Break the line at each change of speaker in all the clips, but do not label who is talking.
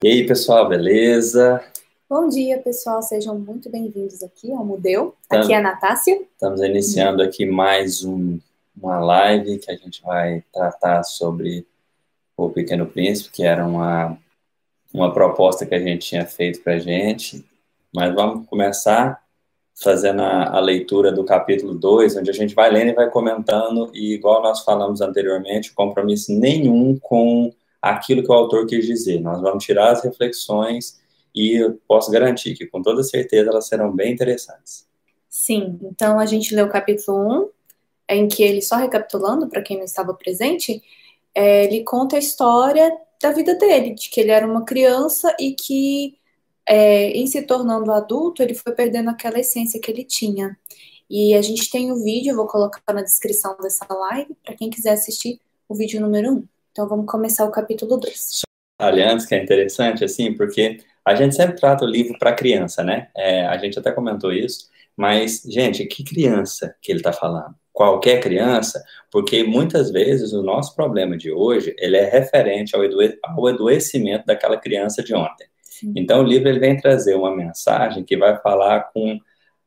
E aí, pessoal, beleza?
Bom dia, pessoal. Sejam muito bem-vindos aqui ao Mudeu. Aqui é a Natácia.
Estamos iniciando aqui mais um, uma live que a gente vai tratar sobre o Pequeno Príncipe, que era uma, uma proposta que a gente tinha feito para a gente. Mas vamos começar fazendo a, a, leitura do capítulo 2, onde a gente vai lendo e vai comentando, e igual nós falamos anteriormente, compromisso nenhum com aquilo que o autor quis dizer. Nós vamos tirar as reflexões e eu posso garantir que, com toda certeza, elas serão bem interessantes.
Sim, então a gente leu o capítulo 1, em que ele, só recapitulando, para quem não estava presente, é, ele conta a história da vida dele, de que ele era uma criança e que é, em se tornando adulto, ele foi perdendo aquela essência que ele tinha. E a gente tem o vídeo, eu vou colocar na descrição dessa live, para quem quiser assistir o vídeo número 1. Então vamos começar o capítulo 2.
Aliás, que é interessante, assim, porque a gente sempre trata o livro para criança, né? É, a gente até comentou isso, mas, gente, que criança que ele está falando? Qualquer criança, porque muitas vezes o nosso problema de hoje, ele é referente ao, ao adoecimento daquela criança de ontem. Então, o livro ele vem trazer uma mensagem que vai falar com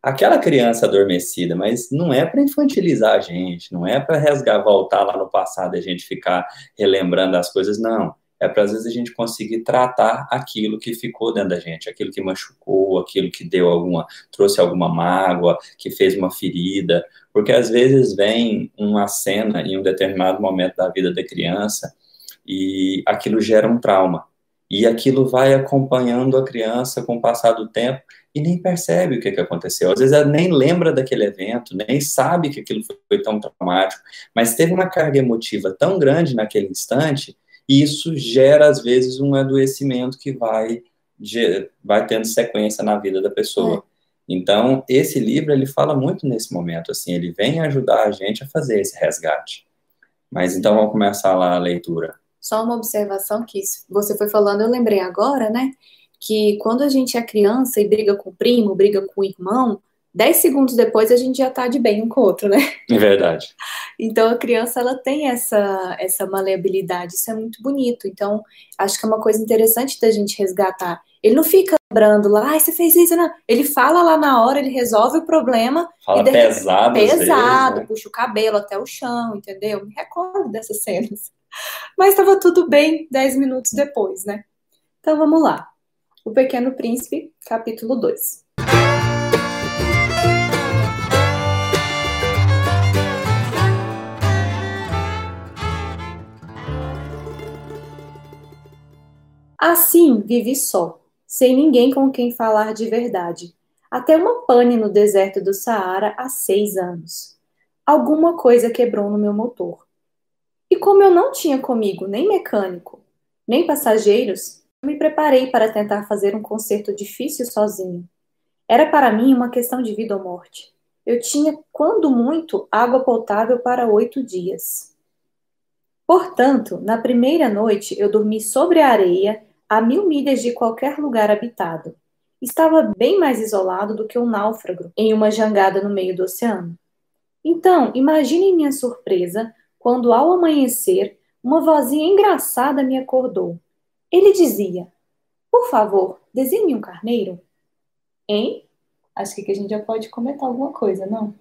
aquela criança adormecida, mas não é para infantilizar a gente, não é para resgatar, voltar lá no passado e a gente ficar relembrando as coisas, não. É para às vezes a gente conseguir tratar aquilo que ficou dentro da gente, aquilo que machucou, aquilo que deu alguma, trouxe alguma mágoa, que fez uma ferida, porque às vezes vem uma cena em um determinado momento da vida da criança e aquilo gera um trauma. E aquilo vai acompanhando a criança com o passar do tempo e nem percebe o que, que aconteceu. Às vezes ela nem lembra daquele evento, nem sabe que aquilo foi tão traumático, mas teve uma carga emotiva tão grande naquele instante, e isso gera, às vezes, um adoecimento que vai, vai tendo sequência na vida da pessoa. É. Então, esse livro, ele fala muito nesse momento, assim, ele vem ajudar a gente a fazer esse resgate. Mas então, vamos começar lá a leitura.
Só uma observação que você foi falando, eu lembrei agora, né? Que quando a gente é criança e briga com o primo, briga com o irmão, dez segundos depois a gente já tá de bem um com o outro, né?
É verdade.
Então a criança ela tem essa essa maleabilidade, isso é muito bonito. Então acho que é uma coisa interessante da gente resgatar. Ele não fica lembrando lá, ah, você fez isso, não. Ele fala lá na hora, ele resolve o problema.
Fala pesado,
pesado,
vezes,
né? puxa o cabelo até o chão, entendeu? Me recordo dessas cenas. Mas estava tudo bem dez minutos depois, né? Então vamos lá. O Pequeno Príncipe, capítulo 2. Assim vivi só, sem ninguém com quem falar de verdade, até uma pane no deserto do Saara há seis anos. Alguma coisa quebrou no meu motor. Como eu não tinha comigo nem mecânico, nem passageiros, me preparei para tentar fazer um concerto difícil sozinho. Era para mim uma questão de vida ou morte. Eu tinha, quando muito, água potável para oito dias. Portanto, na primeira noite eu dormi sobre a areia, a mil milhas de qualquer lugar habitado. Estava bem mais isolado do que um náufrago em uma jangada no meio do oceano. Então, imagine minha surpresa quando, ao amanhecer, uma vozinha engraçada me acordou. Ele dizia: Por favor, desenhe um carneiro. Hein? Acho que a gente já pode comentar alguma coisa, não?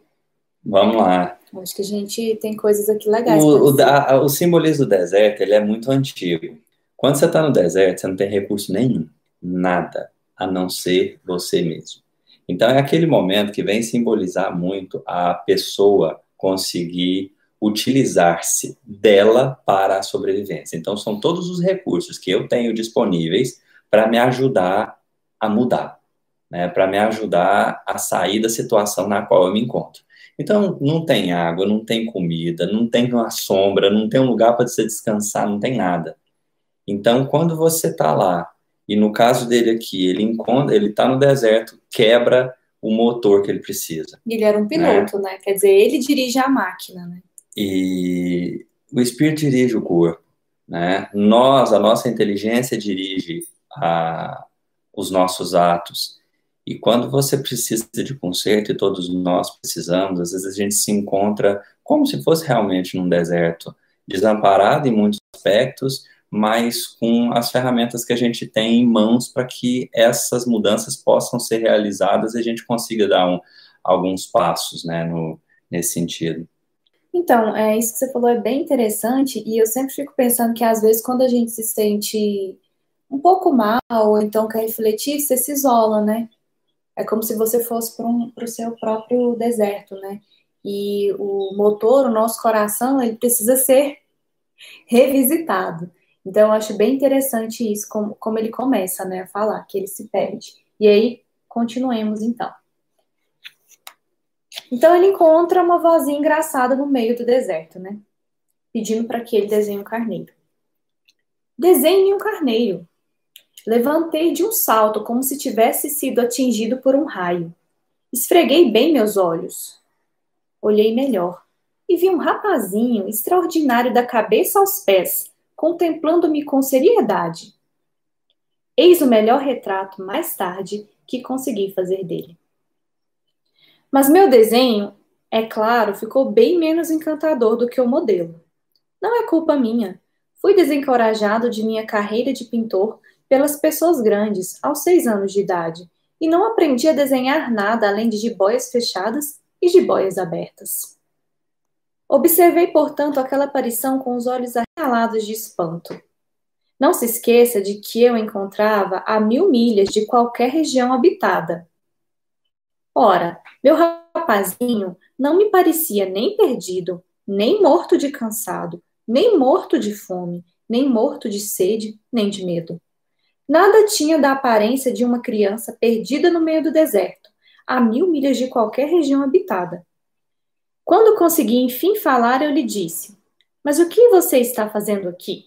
Vamos lá.
Acho que a gente tem coisas aqui legais.
O, o, a, o simbolismo do deserto ele é muito antigo. Quando você está no deserto, você não tem recurso nenhum, nada, a não ser você mesmo. Então é aquele momento que vem simbolizar muito a pessoa conseguir utilizar-se dela para a sobrevivência. Então, são todos os recursos que eu tenho disponíveis para me ajudar a mudar, né, para me ajudar a sair da situação na qual eu me encontro. Então, não tem água, não tem comida, não tem uma sombra, não tem um lugar para você descansar, não tem nada. Então, quando você está lá, e no caso dele aqui, ele encontra, ele está no deserto, quebra o motor que ele precisa.
Ele era um piloto, né? né? Quer dizer, ele dirige a máquina, né?
E o espírito dirige o corpo, né? Nós, a nossa inteligência dirige a, os nossos atos. E quando você precisa de conserto, e todos nós precisamos, às vezes a gente se encontra como se fosse realmente num deserto, desamparado em muitos aspectos, mas com as ferramentas que a gente tem em mãos para que essas mudanças possam ser realizadas e a gente consiga dar um, alguns passos né, no, nesse sentido.
Então, é, isso que você falou é bem interessante, e eu sempre fico pensando que às vezes quando a gente se sente um pouco mal, ou então quer refletir, você se isola, né? É como se você fosse para um, o seu próprio deserto, né? E o motor, o nosso coração, ele precisa ser revisitado. Então, eu acho bem interessante isso, como, como ele começa né, a falar, que ele se perde. E aí, continuemos então. Então, ele encontra uma vozinha engraçada no meio do deserto, né? Pedindo para que ele desenhe um carneiro. Desenhe um carneiro. Levantei de um salto, como se tivesse sido atingido por um raio. Esfreguei bem meus olhos. Olhei melhor e vi um rapazinho extraordinário da cabeça aos pés, contemplando-me com seriedade. Eis o melhor retrato, mais tarde, que consegui fazer dele. Mas meu desenho, é claro, ficou bem menos encantador do que o modelo. Não é culpa minha. Fui desencorajado de minha carreira de pintor pelas pessoas grandes aos seis anos de idade e não aprendi a desenhar nada além de jiboias fechadas e jiboias abertas. Observei, portanto, aquela aparição com os olhos arregalados de espanto. Não se esqueça de que eu encontrava a mil milhas de qualquer região habitada. Ora, meu rapazinho não me parecia nem perdido, nem morto de cansado, nem morto de fome, nem morto de sede, nem de medo. Nada tinha da aparência de uma criança perdida no meio do deserto, a mil milhas de qualquer região habitada. Quando consegui enfim falar, eu lhe disse: Mas o que você está fazendo aqui?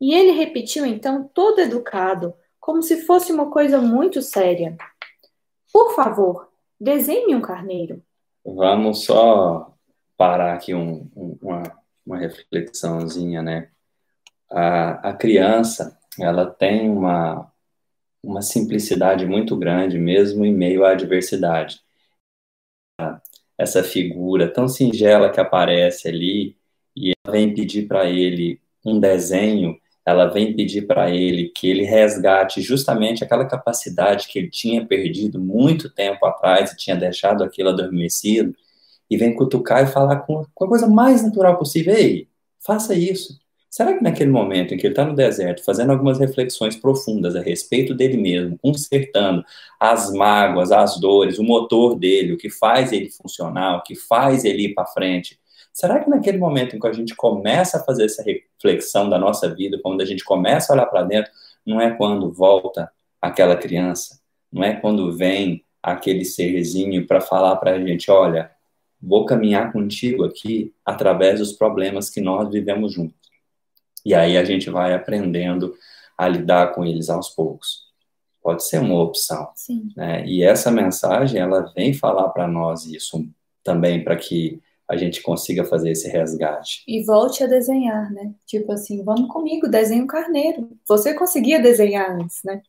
E ele repetiu então, todo educado, como se fosse uma coisa muito séria: Por favor, desenhe um carneiro.
Vamos só parar aqui um, um, uma, uma reflexãozinha, né? A, a criança, ela tem uma, uma simplicidade muito grande, mesmo em meio à adversidade essa figura tão singela que aparece ali e ela vem pedir para ele um desenho, ela vem pedir para ele que ele resgate justamente aquela capacidade que ele tinha perdido muito tempo atrás e tinha deixado aquilo adormecido, e vem cutucar e falar com, com a coisa mais natural possível: ei, faça isso. Será que naquele momento em que ele está no deserto, fazendo algumas reflexões profundas a respeito dele mesmo, consertando as mágoas, as dores, o motor dele, o que faz ele funcionar, o que faz ele ir para frente, será que naquele momento em que a gente começa a fazer essa reflexão da nossa vida, quando a gente começa a olhar para dentro, não é quando volta aquela criança, não é quando vem aquele serzinho para falar para a gente, olha, vou caminhar contigo aqui através dos problemas que nós vivemos juntos. E aí a gente vai aprendendo a lidar com eles aos poucos. Pode ser uma opção.
Sim.
Né? E essa mensagem, ela vem falar para nós isso também, para que a gente consiga fazer esse resgate.
E volte a desenhar, né? Tipo assim, vamos comigo, desenhe um carneiro. Você conseguia desenhar antes, né?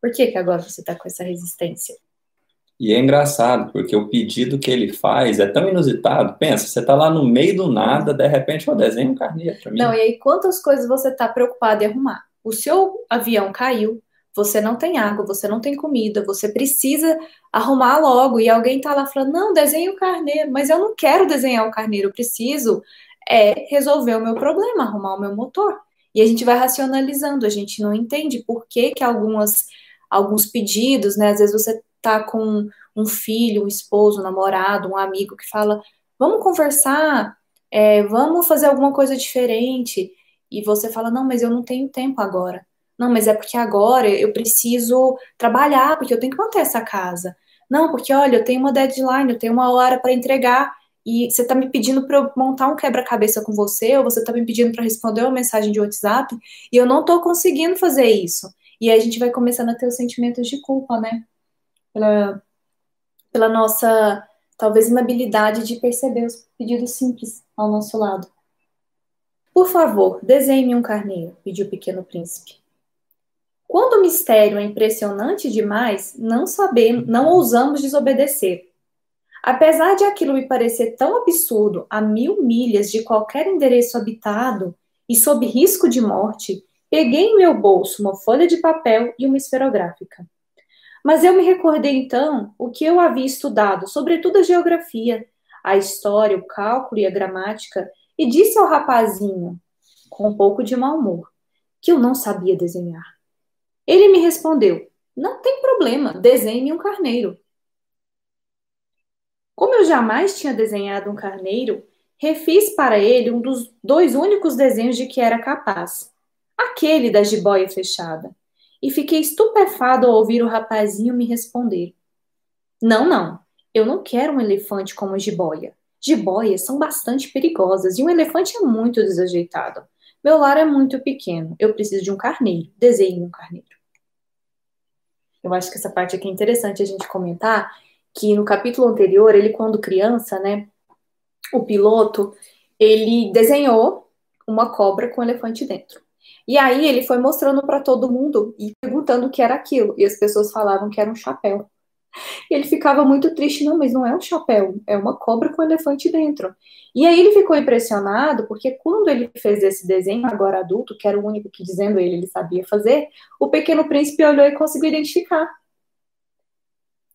Por que, que agora você está com essa resistência?
E é engraçado, porque o pedido que ele faz é tão inusitado. Pensa, você está lá no meio do nada, de repente, eu desenho um carneiro para mim.
Não, e aí quantas coisas você está preocupado em arrumar? O seu avião caiu, você não tem água, você não tem comida, você precisa arrumar logo. E alguém está lá falando, não, desenhe o carneiro. Mas eu não quero desenhar o carneiro, eu preciso é, resolver o meu problema, arrumar o meu motor. E a gente vai racionalizando, a gente não entende por que, que algumas, alguns pedidos, né? Às vezes você tá com um filho, um esposo, um namorado, um amigo que fala: vamos conversar, é, vamos fazer alguma coisa diferente. E você fala: não, mas eu não tenho tempo agora. Não, mas é porque agora eu preciso trabalhar, porque eu tenho que manter essa casa. Não, porque olha, eu tenho uma deadline, eu tenho uma hora para entregar e você está me pedindo para eu montar um quebra-cabeça com você, ou você está me pedindo para responder uma mensagem de WhatsApp, e eu não estou conseguindo fazer isso. E aí a gente vai começando a ter os sentimentos de culpa, né? pela, pela nossa, talvez, inabilidade de perceber os pedidos simples ao nosso lado. Por favor, desenhe-me um carneiro, pediu o pequeno príncipe. Quando o mistério é impressionante demais, não sabemos, não ousamos desobedecer. Apesar de aquilo me parecer tão absurdo a mil milhas de qualquer endereço habitado e sob risco de morte, peguei em meu bolso uma folha de papel e uma esferográfica. Mas eu me recordei então o que eu havia estudado, sobretudo a geografia, a história, o cálculo e a gramática, e disse ao rapazinho, com um pouco de mau humor, que eu não sabia desenhar. Ele me respondeu: Não tem problema, desenhe um carneiro. Como eu jamais tinha desenhado um carneiro, refiz para ele um dos dois únicos desenhos de que era capaz, aquele da jiboia fechada, e fiquei estupefado ao ouvir o rapazinho me responder: Não, não, eu não quero um elefante como jiboia. Jiboias são bastante perigosas e um elefante é muito desajeitado. Meu lar é muito pequeno, eu preciso de um carneiro. Desenhe um carneiro. Eu acho que essa parte aqui é interessante a gente comentar, que no capítulo anterior, ele quando criança, né, o piloto, ele desenhou uma cobra com um elefante dentro. E aí ele foi mostrando para todo mundo e perguntando o que era aquilo. E as pessoas falavam que era um chapéu. E ele ficava muito triste, não, mas não é um chapéu, é uma cobra com um elefante dentro. E aí ele ficou impressionado, porque quando ele fez esse desenho, agora adulto, que era o único que, dizendo ele, ele sabia fazer, o pequeno príncipe olhou e conseguiu identificar.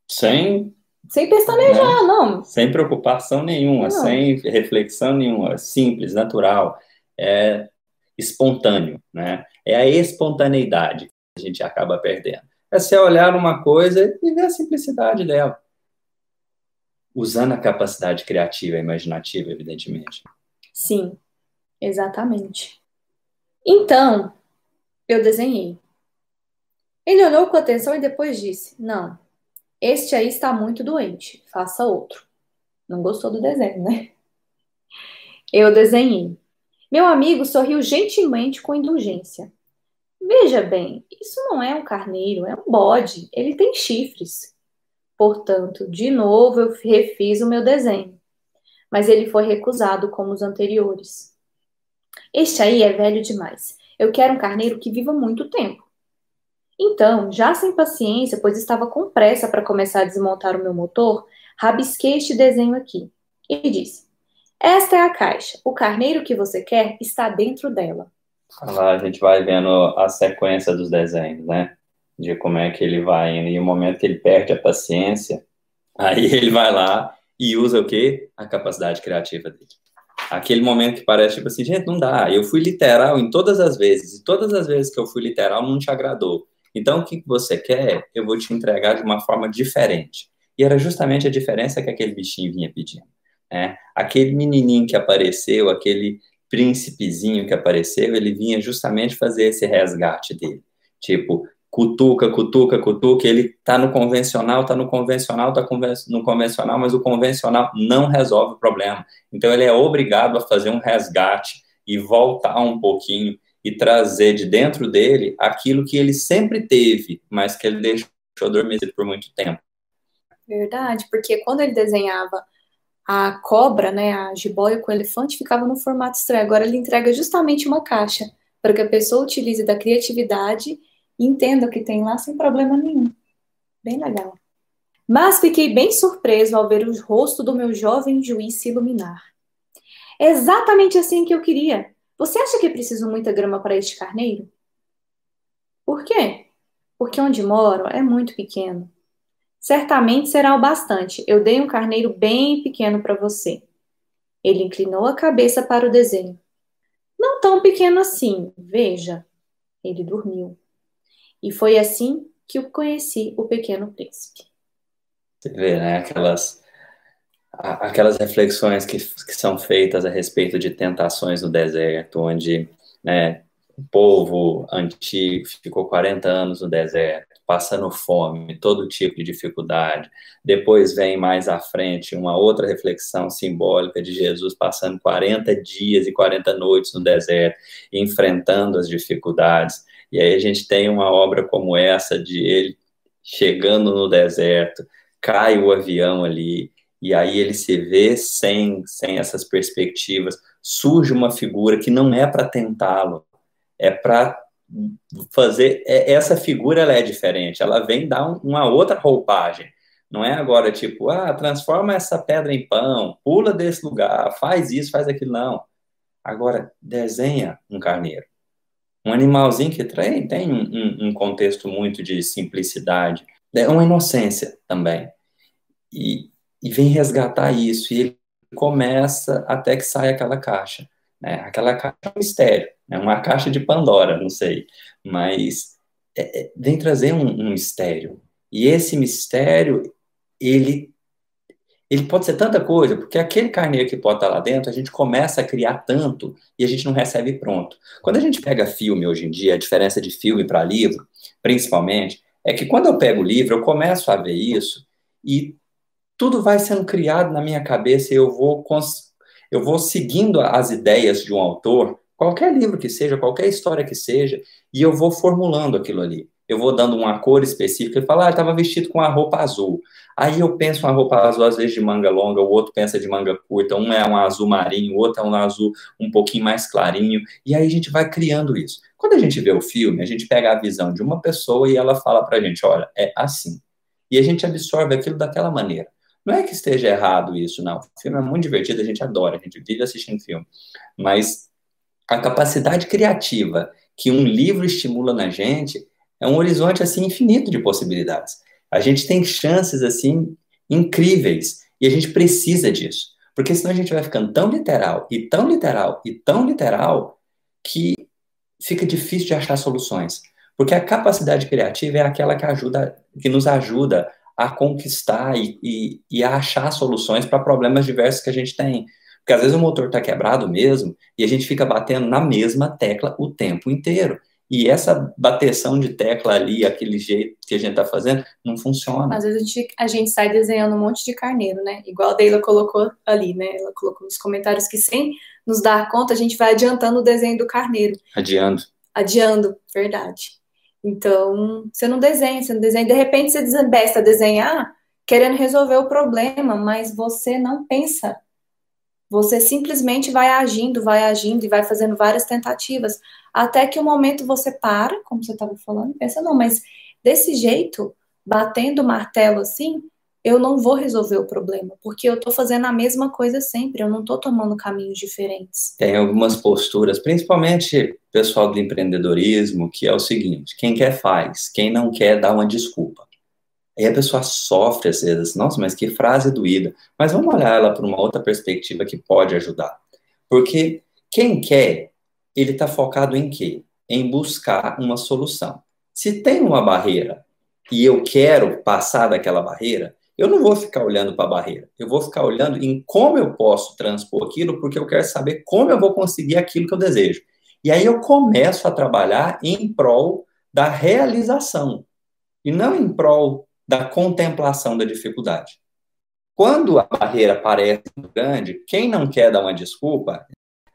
Sem
sem pestanejar, né? não.
Sem preocupação nenhuma, não. sem reflexão nenhuma, simples, natural, é espontâneo, né? É a espontaneidade que a gente acaba perdendo. É você olhar uma coisa e ver a simplicidade dela. Usando a capacidade criativa e imaginativa, evidentemente.
Sim, exatamente. Então, eu desenhei. Ele olhou com atenção e depois disse: Não, este aí está muito doente, faça outro. Não gostou do desenho, né? Eu desenhei. Meu amigo sorriu gentilmente com indulgência. Veja bem, isso não é um carneiro, é um bode. Ele tem chifres. Portanto, de novo eu refiz o meu desenho. Mas ele foi recusado como os anteriores. Este aí é velho demais. Eu quero um carneiro que viva muito tempo. Então, já sem paciência, pois estava com pressa para começar a desmontar o meu motor, rabisquei este desenho aqui e disse: Esta é a caixa. O carneiro que você quer está dentro dela.
Lá a gente vai vendo a sequência dos desenhos, né? De como é que ele vai indo. E o momento que ele perde a paciência, aí ele vai lá e usa o quê? A capacidade criativa dele. Aquele momento que parece tipo assim, gente, não dá. Eu fui literal em todas as vezes. E todas as vezes que eu fui literal não te agradou. Então, o que você quer, eu vou te entregar de uma forma diferente. E era justamente a diferença que aquele bichinho vinha pedindo. Né? Aquele menininho que apareceu, aquele príncipezinho que apareceu, ele vinha justamente fazer esse resgate dele. Tipo, cutuca, cutuca, cutuca, ele tá no convencional, tá no convencional, tá no convencional, mas o convencional não resolve o problema. Então ele é obrigado a fazer um resgate e voltar um pouquinho e trazer de dentro dele aquilo que ele sempre teve, mas que ele deixou adormecido por muito tempo.
Verdade, porque quando ele desenhava a cobra, né, a jiboia com o elefante, ficava no formato estranho. Agora ele entrega justamente uma caixa para que a pessoa utilize da criatividade e entenda o que tem lá sem problema nenhum. Bem legal. Mas fiquei bem surpreso ao ver o rosto do meu jovem juiz se iluminar. Exatamente assim que eu queria. Você acha que é preciso muita grama para este carneiro? Por quê? Porque onde moro é muito pequeno. Certamente será o bastante. Eu dei um carneiro bem pequeno para você. Ele inclinou a cabeça para o desenho. Não tão pequeno assim, veja. Ele dormiu. E foi assim que eu conheci o pequeno príncipe.
Você vê, né? Aquelas aquelas reflexões que, que são feitas a respeito de tentações no deserto, onde né, o povo antigo ficou 40 anos no deserto, passando fome, todo tipo de dificuldade. Depois vem mais à frente uma outra reflexão simbólica de Jesus passando 40 dias e 40 noites no deserto, enfrentando as dificuldades. E aí a gente tem uma obra como essa de ele chegando no deserto, cai o avião ali, e aí ele se vê sem, sem essas perspectivas, surge uma figura que não é para tentá-lo, é para fazer, é, essa figura ela é diferente, ela vem dar um, uma outra roupagem, não é agora tipo, ah, transforma essa pedra em pão, pula desse lugar, faz isso, faz aquilo, não. Agora, desenha um carneiro. Um animalzinho que tem, tem um, um contexto muito de simplicidade, é uma inocência também. E, e vem resgatar isso, e ele começa até que sai aquela caixa. Né? Aquela caixa é um mistério, é uma caixa de Pandora, não sei, mas é, é, vem trazer um, um mistério. E esse mistério, ele ele pode ser tanta coisa, porque aquele carneiro que pode estar lá dentro, a gente começa a criar tanto e a gente não recebe pronto. Quando a gente pega filme hoje em dia, a diferença de filme para livro, principalmente, é que quando eu pego o livro, eu começo a ver isso e tudo vai sendo criado na minha cabeça e eu vou, eu vou seguindo as ideias de um autor, qualquer livro que seja, qualquer história que seja, e eu vou formulando aquilo ali eu vou dando uma cor específica e falo, ah, estava vestido com a roupa azul. Aí eu penso uma roupa azul, às vezes de manga longa, o outro pensa de manga curta, um é um azul marinho, o outro é um azul um pouquinho mais clarinho, e aí a gente vai criando isso. Quando a gente vê o filme, a gente pega a visão de uma pessoa e ela fala pra gente, olha, é assim. E a gente absorve aquilo daquela maneira. Não é que esteja errado isso, não. O filme é muito divertido, a gente adora, a gente vive assistindo filme. Mas a capacidade criativa que um livro estimula na gente é um horizonte assim infinito de possibilidades. A gente tem chances assim incríveis e a gente precisa disso, porque senão a gente vai ficando tão literal e tão literal e tão literal que fica difícil de achar soluções. Porque a capacidade criativa é aquela que ajuda, que nos ajuda a conquistar e, e, e a achar soluções para problemas diversos que a gente tem. Porque às vezes o motor está quebrado mesmo e a gente fica batendo na mesma tecla o tempo inteiro. E essa bateção de tecla ali, aquele jeito que a gente está fazendo, não funciona.
Às vezes a gente, a gente sai desenhando um monte de carneiro, né? Igual a Deila colocou ali, né? Ela colocou nos comentários que sem nos dar conta, a gente vai adiantando o desenho do carneiro.
Adiando.
Adiando, verdade. Então, você não desenha, você não desenha. De repente você desembesta a desenhar querendo resolver o problema, mas você não pensa você simplesmente vai agindo, vai agindo e vai fazendo várias tentativas, até que o um momento você para, como você estava falando, pensa, não, mas desse jeito, batendo o martelo assim, eu não vou resolver o problema, porque eu estou fazendo a mesma coisa sempre, eu não estou tomando caminhos diferentes.
Tem algumas posturas, principalmente pessoal do empreendedorismo, que é o seguinte: quem quer faz, quem não quer dá uma desculpa. Aí a pessoa sofre às vezes, nossa, mas que frase doída. Mas vamos olhar ela por uma outra perspectiva que pode ajudar. Porque quem quer, ele está focado em quê? Em buscar uma solução. Se tem uma barreira e eu quero passar daquela barreira, eu não vou ficar olhando para a barreira. Eu vou ficar olhando em como eu posso transpor aquilo, porque eu quero saber como eu vou conseguir aquilo que eu desejo. E aí eu começo a trabalhar em prol da realização e não em prol da contemplação da dificuldade. Quando a barreira parece grande, quem não quer dar uma desculpa,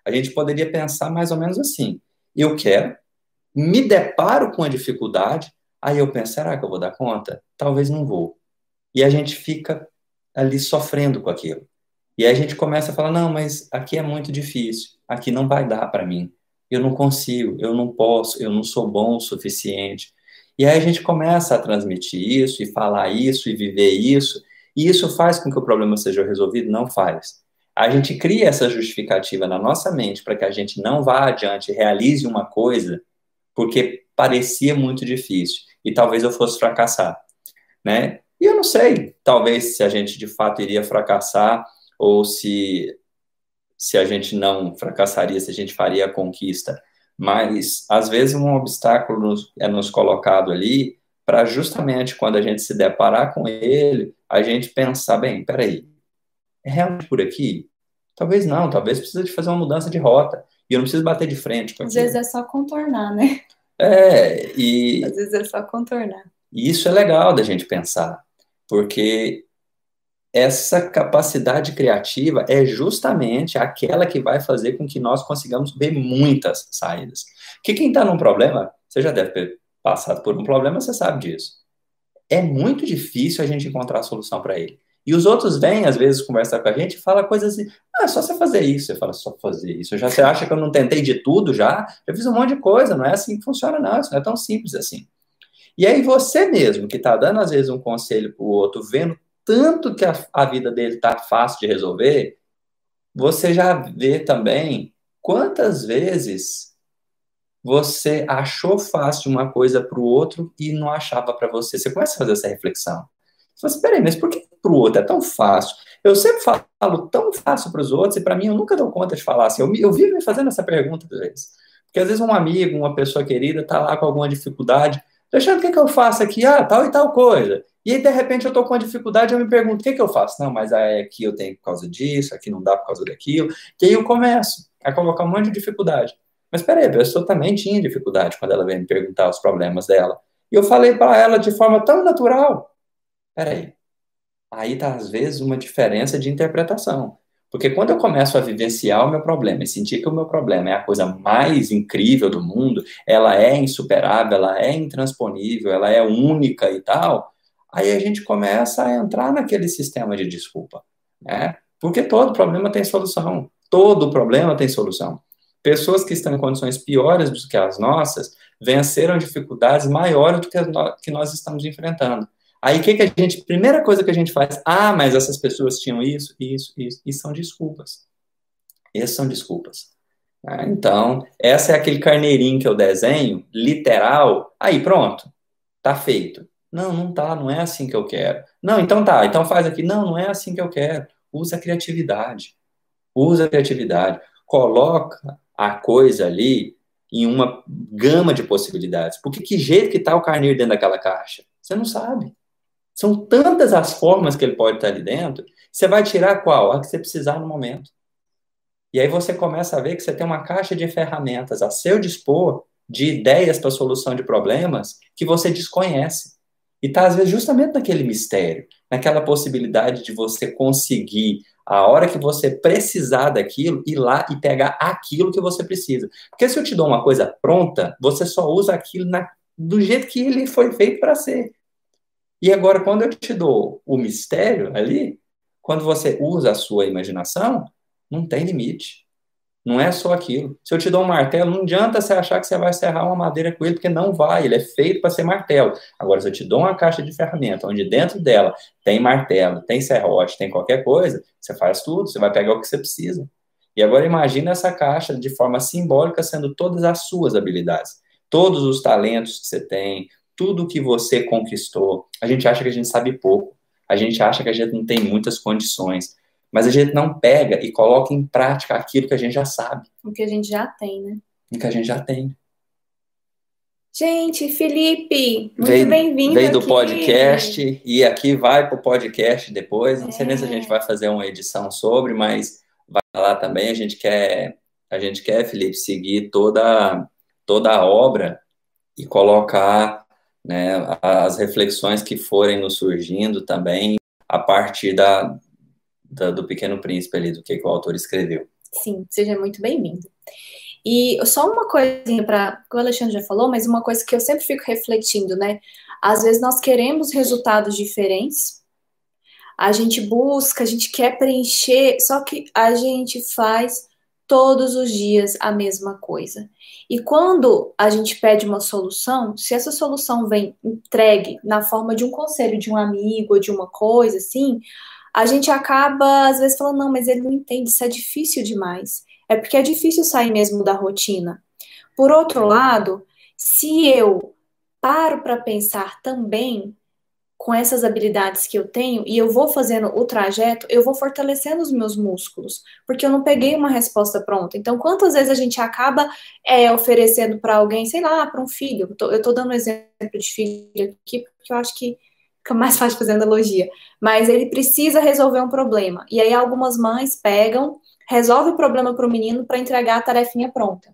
a gente poderia pensar mais ou menos assim: eu quero, me deparo com a dificuldade, aí eu penso, será que eu vou dar conta? Talvez não vou. E a gente fica ali sofrendo com aquilo. E aí a gente começa a falar: não, mas aqui é muito difícil, aqui não vai dar para mim, eu não consigo, eu não posso, eu não sou bom o suficiente. E aí a gente começa a transmitir isso, e falar isso, e viver isso, e isso faz com que o problema seja resolvido? Não faz. A gente cria essa justificativa na nossa mente para que a gente não vá adiante realize uma coisa porque parecia muito difícil e talvez eu fosse fracassar, né? E eu não sei, talvez se a gente de fato iria fracassar ou se se a gente não fracassaria, se a gente faria a conquista mas às vezes um obstáculo nos, é nos colocado ali para justamente quando a gente se deparar com ele, a gente pensar, bem, peraí, é realmente por aqui? Talvez não, talvez precisa de fazer uma mudança de rota, e eu não preciso bater de frente com
Às vezes é só contornar, né?
É, e...
Às vezes é só contornar.
E isso é legal da gente pensar, porque essa capacidade criativa é justamente aquela que vai fazer com que nós consigamos ver muitas saídas. Que quem está num problema, você já deve ter passado por um problema, você sabe disso. É muito difícil a gente encontrar a solução para ele. E os outros vêm, às vezes, conversar com a gente e fala coisas assim, ah, é só você fazer isso. Você fala, só fazer isso. Já você acha que eu não tentei de tudo já? Já fiz um monte de coisa, não é assim que funciona, não. Isso não é tão simples assim. E aí você mesmo, que está dando, às vezes, um conselho para o outro, vendo tanto que a, a vida dele está fácil de resolver, você já vê também quantas vezes você achou fácil uma coisa para o outro e não achava para você. Você começa a fazer essa reflexão. Você fala assim, peraí, mas por que para o outro é tão fácil? Eu sempre falo tão fácil para os outros e para mim eu nunca dou conta de falar assim. Eu, eu vivo me fazendo essa pergunta às vezes. Porque às vezes um amigo, uma pessoa querida está lá com alguma dificuldade. Deixando o que, que eu faço aqui? Ah, tal e tal coisa. E aí, de repente, eu estou com uma dificuldade, eu me pergunto, o que, que eu faço? Não, mas aqui eu tenho por causa disso, aqui não dá por causa daquilo. E aí eu começo a colocar um monte de dificuldade. Mas peraí, a pessoa também tinha dificuldade quando ela veio me perguntar os problemas dela. E eu falei para ela de forma tão natural. Peraí. Aí está, às vezes, uma diferença de interpretação. Porque quando eu começo a vivenciar o meu problema e sentir que o meu problema é a coisa mais incrível do mundo, ela é insuperável, ela é intransponível, ela é única e tal, aí a gente começa a entrar naquele sistema de desculpa, né? Porque todo problema tem solução. Todo problema tem solução. Pessoas que estão em condições piores do que as nossas venceram dificuldades maiores do que, as que nós estamos enfrentando. Aí, o que, que a gente, primeira coisa que a gente faz, ah, mas essas pessoas tinham isso, isso, isso, e são desculpas. Essas são desculpas. Ah, então, essa é aquele carneirinho que eu desenho, literal, aí pronto, tá feito. Não, não tá, não é assim que eu quero. Não, então tá, então faz aqui. Não, não é assim que eu quero. Usa a criatividade. Usa a criatividade. Coloca a coisa ali em uma gama de possibilidades. Porque que jeito que tá o carneiro dentro daquela caixa? Você não sabe. São tantas as formas que ele pode estar ali dentro. Você vai tirar qual? A que você precisar no momento. E aí você começa a ver que você tem uma caixa de ferramentas a seu dispor de ideias para solução de problemas que você desconhece. E está, às vezes, justamente naquele mistério, naquela possibilidade de você conseguir, a hora que você precisar daquilo, ir lá e pegar aquilo que você precisa. Porque se eu te dou uma coisa pronta, você só usa aquilo na, do jeito que ele foi feito para ser. E agora, quando eu te dou o mistério ali, quando você usa a sua imaginação, não tem limite. Não é só aquilo. Se eu te dou um martelo, não adianta você achar que você vai serrar uma madeira com ele, porque não vai. Ele é feito para ser martelo. Agora, se eu te dou uma caixa de ferramenta, onde dentro dela tem martelo, tem serrote, tem qualquer coisa, você faz tudo, você vai pegar o que você precisa. E agora imagina essa caixa de forma simbólica sendo todas as suas habilidades, todos os talentos que você tem, tudo que você conquistou. A gente acha que a gente sabe pouco, a gente acha que a gente não tem muitas condições, mas a gente não pega e coloca em prática aquilo que a gente já sabe.
O que a gente já tem, né?
O que a gente já tem.
Gente, Felipe, muito bem-vindo.
Veio do podcast e aqui vai para o podcast depois. Não é. sei nem se a gente vai fazer uma edição sobre, mas vai lá também. A gente quer, a gente quer, Felipe, seguir toda toda a obra e colocar né, as reflexões que forem nos surgindo também a partir da, da, do Pequeno Príncipe ali, do que, que o autor escreveu.
Sim, seja muito bem-vindo. E só uma coisinha para o Alexandre já falou, mas uma coisa que eu sempre fico refletindo, né? Às vezes nós queremos resultados diferentes, a gente busca, a gente quer preencher, só que a gente faz todos os dias a mesma coisa. E quando a gente pede uma solução, se essa solução vem entregue na forma de um conselho de um amigo ou de uma coisa assim, a gente acaba às vezes falando, não, mas ele não entende, isso é difícil demais. É porque é difícil sair mesmo da rotina. Por outro lado, se eu paro para pensar também com essas habilidades que eu tenho e eu vou fazendo o trajeto, eu vou fortalecendo os meus músculos, porque eu não peguei uma resposta pronta. Então, quantas vezes a gente acaba é, oferecendo para alguém, sei lá, para um filho? Eu tô dando um exemplo de filho aqui, porque eu acho que fica mais fácil fazer analogia. Mas ele precisa resolver um problema. E aí, algumas mães pegam, resolve o problema para o menino para entregar a tarefinha pronta.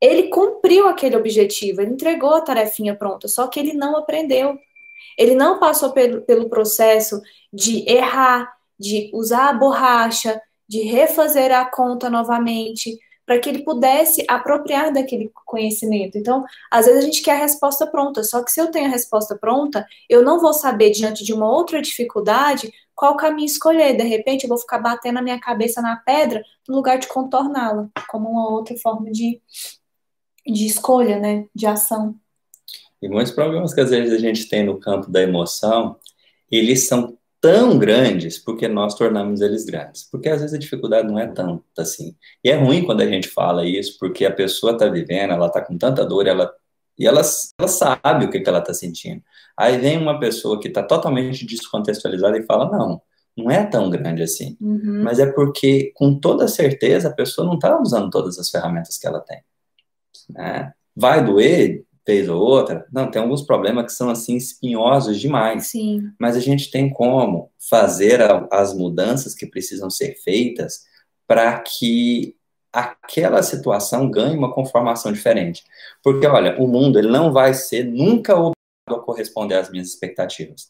Ele cumpriu aquele objetivo, ele entregou a tarefinha pronta, só que ele não aprendeu ele não passou pelo, pelo processo de errar, de usar a borracha, de refazer a conta novamente, para que ele pudesse apropriar daquele conhecimento. Então, às vezes a gente quer a resposta pronta, só que se eu tenho a resposta pronta, eu não vou saber, diante de uma outra dificuldade, qual caminho escolher. De repente, eu vou ficar batendo a minha cabeça na pedra no lugar de contorná-la, como uma outra forma de, de escolha, né, de ação.
E muitos problemas que às vezes a gente tem no campo da emoção, eles são tão grandes porque nós tornamos eles grandes. Porque às vezes a dificuldade não é tanta assim. E é ruim quando a gente fala isso, porque a pessoa está vivendo, ela está com tanta dor, ela, e ela, ela sabe o que, que ela está sentindo. Aí vem uma pessoa que está totalmente descontextualizada e fala: não, não é tão grande assim.
Uhum.
Mas é porque, com toda certeza, a pessoa não está usando todas as ferramentas que ela tem. Né? Vai doer, vez ou outra. Não, tem alguns problemas que são assim espinhosos demais.
Sim.
Mas a gente tem como fazer a, as mudanças que precisam ser feitas para que aquela situação ganhe uma conformação diferente. Porque olha, o mundo ele não vai ser nunca obrigado a corresponder às minhas expectativas.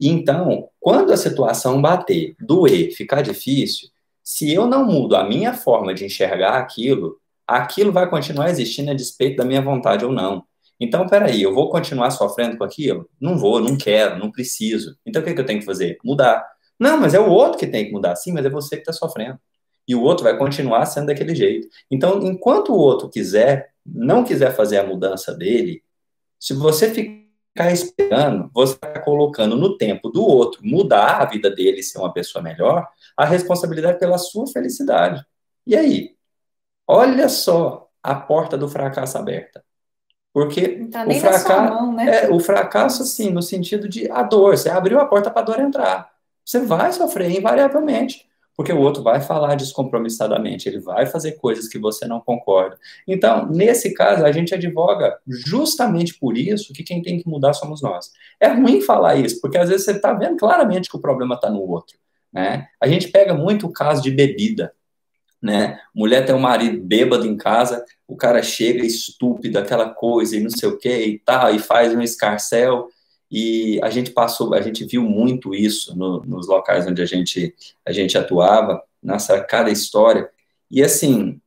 Então, quando a situação bater, doer, ficar difícil, se eu não mudo a minha forma de enxergar aquilo, aquilo vai continuar existindo a despeito da minha vontade ou não. Então, peraí, eu vou continuar sofrendo com aquilo? Não vou, não quero, não preciso. Então, o que, que eu tenho que fazer? Mudar. Não, mas é o outro que tem que mudar. Sim, mas é você que está sofrendo. E o outro vai continuar sendo daquele jeito. Então, enquanto o outro quiser, não quiser fazer a mudança dele, se você ficar esperando, você está colocando no tempo do outro mudar a vida dele ser uma pessoa melhor, a responsabilidade pela sua felicidade. E aí? Olha só a porta do fracasso aberta. Porque
tá
o, fracasso, né? é, o fracasso, assim, no sentido de a dor, você abriu a porta para a dor entrar. Você vai sofrer invariavelmente porque o outro vai falar descompromissadamente, ele vai fazer coisas que você não concorda. Então, nesse caso, a gente advoga justamente por isso que quem tem que mudar somos nós. É ruim falar isso, porque às vezes você está vendo claramente que o problema está no outro. Né? A gente pega muito o caso de bebida. Né? Mulher tem um marido bêbado em casa, o cara chega estúpido, aquela coisa e não sei o que e tal, e faz um escarcel e a gente passou, a gente viu muito isso no, nos locais onde a gente, a gente atuava, nessa cada história. E assim,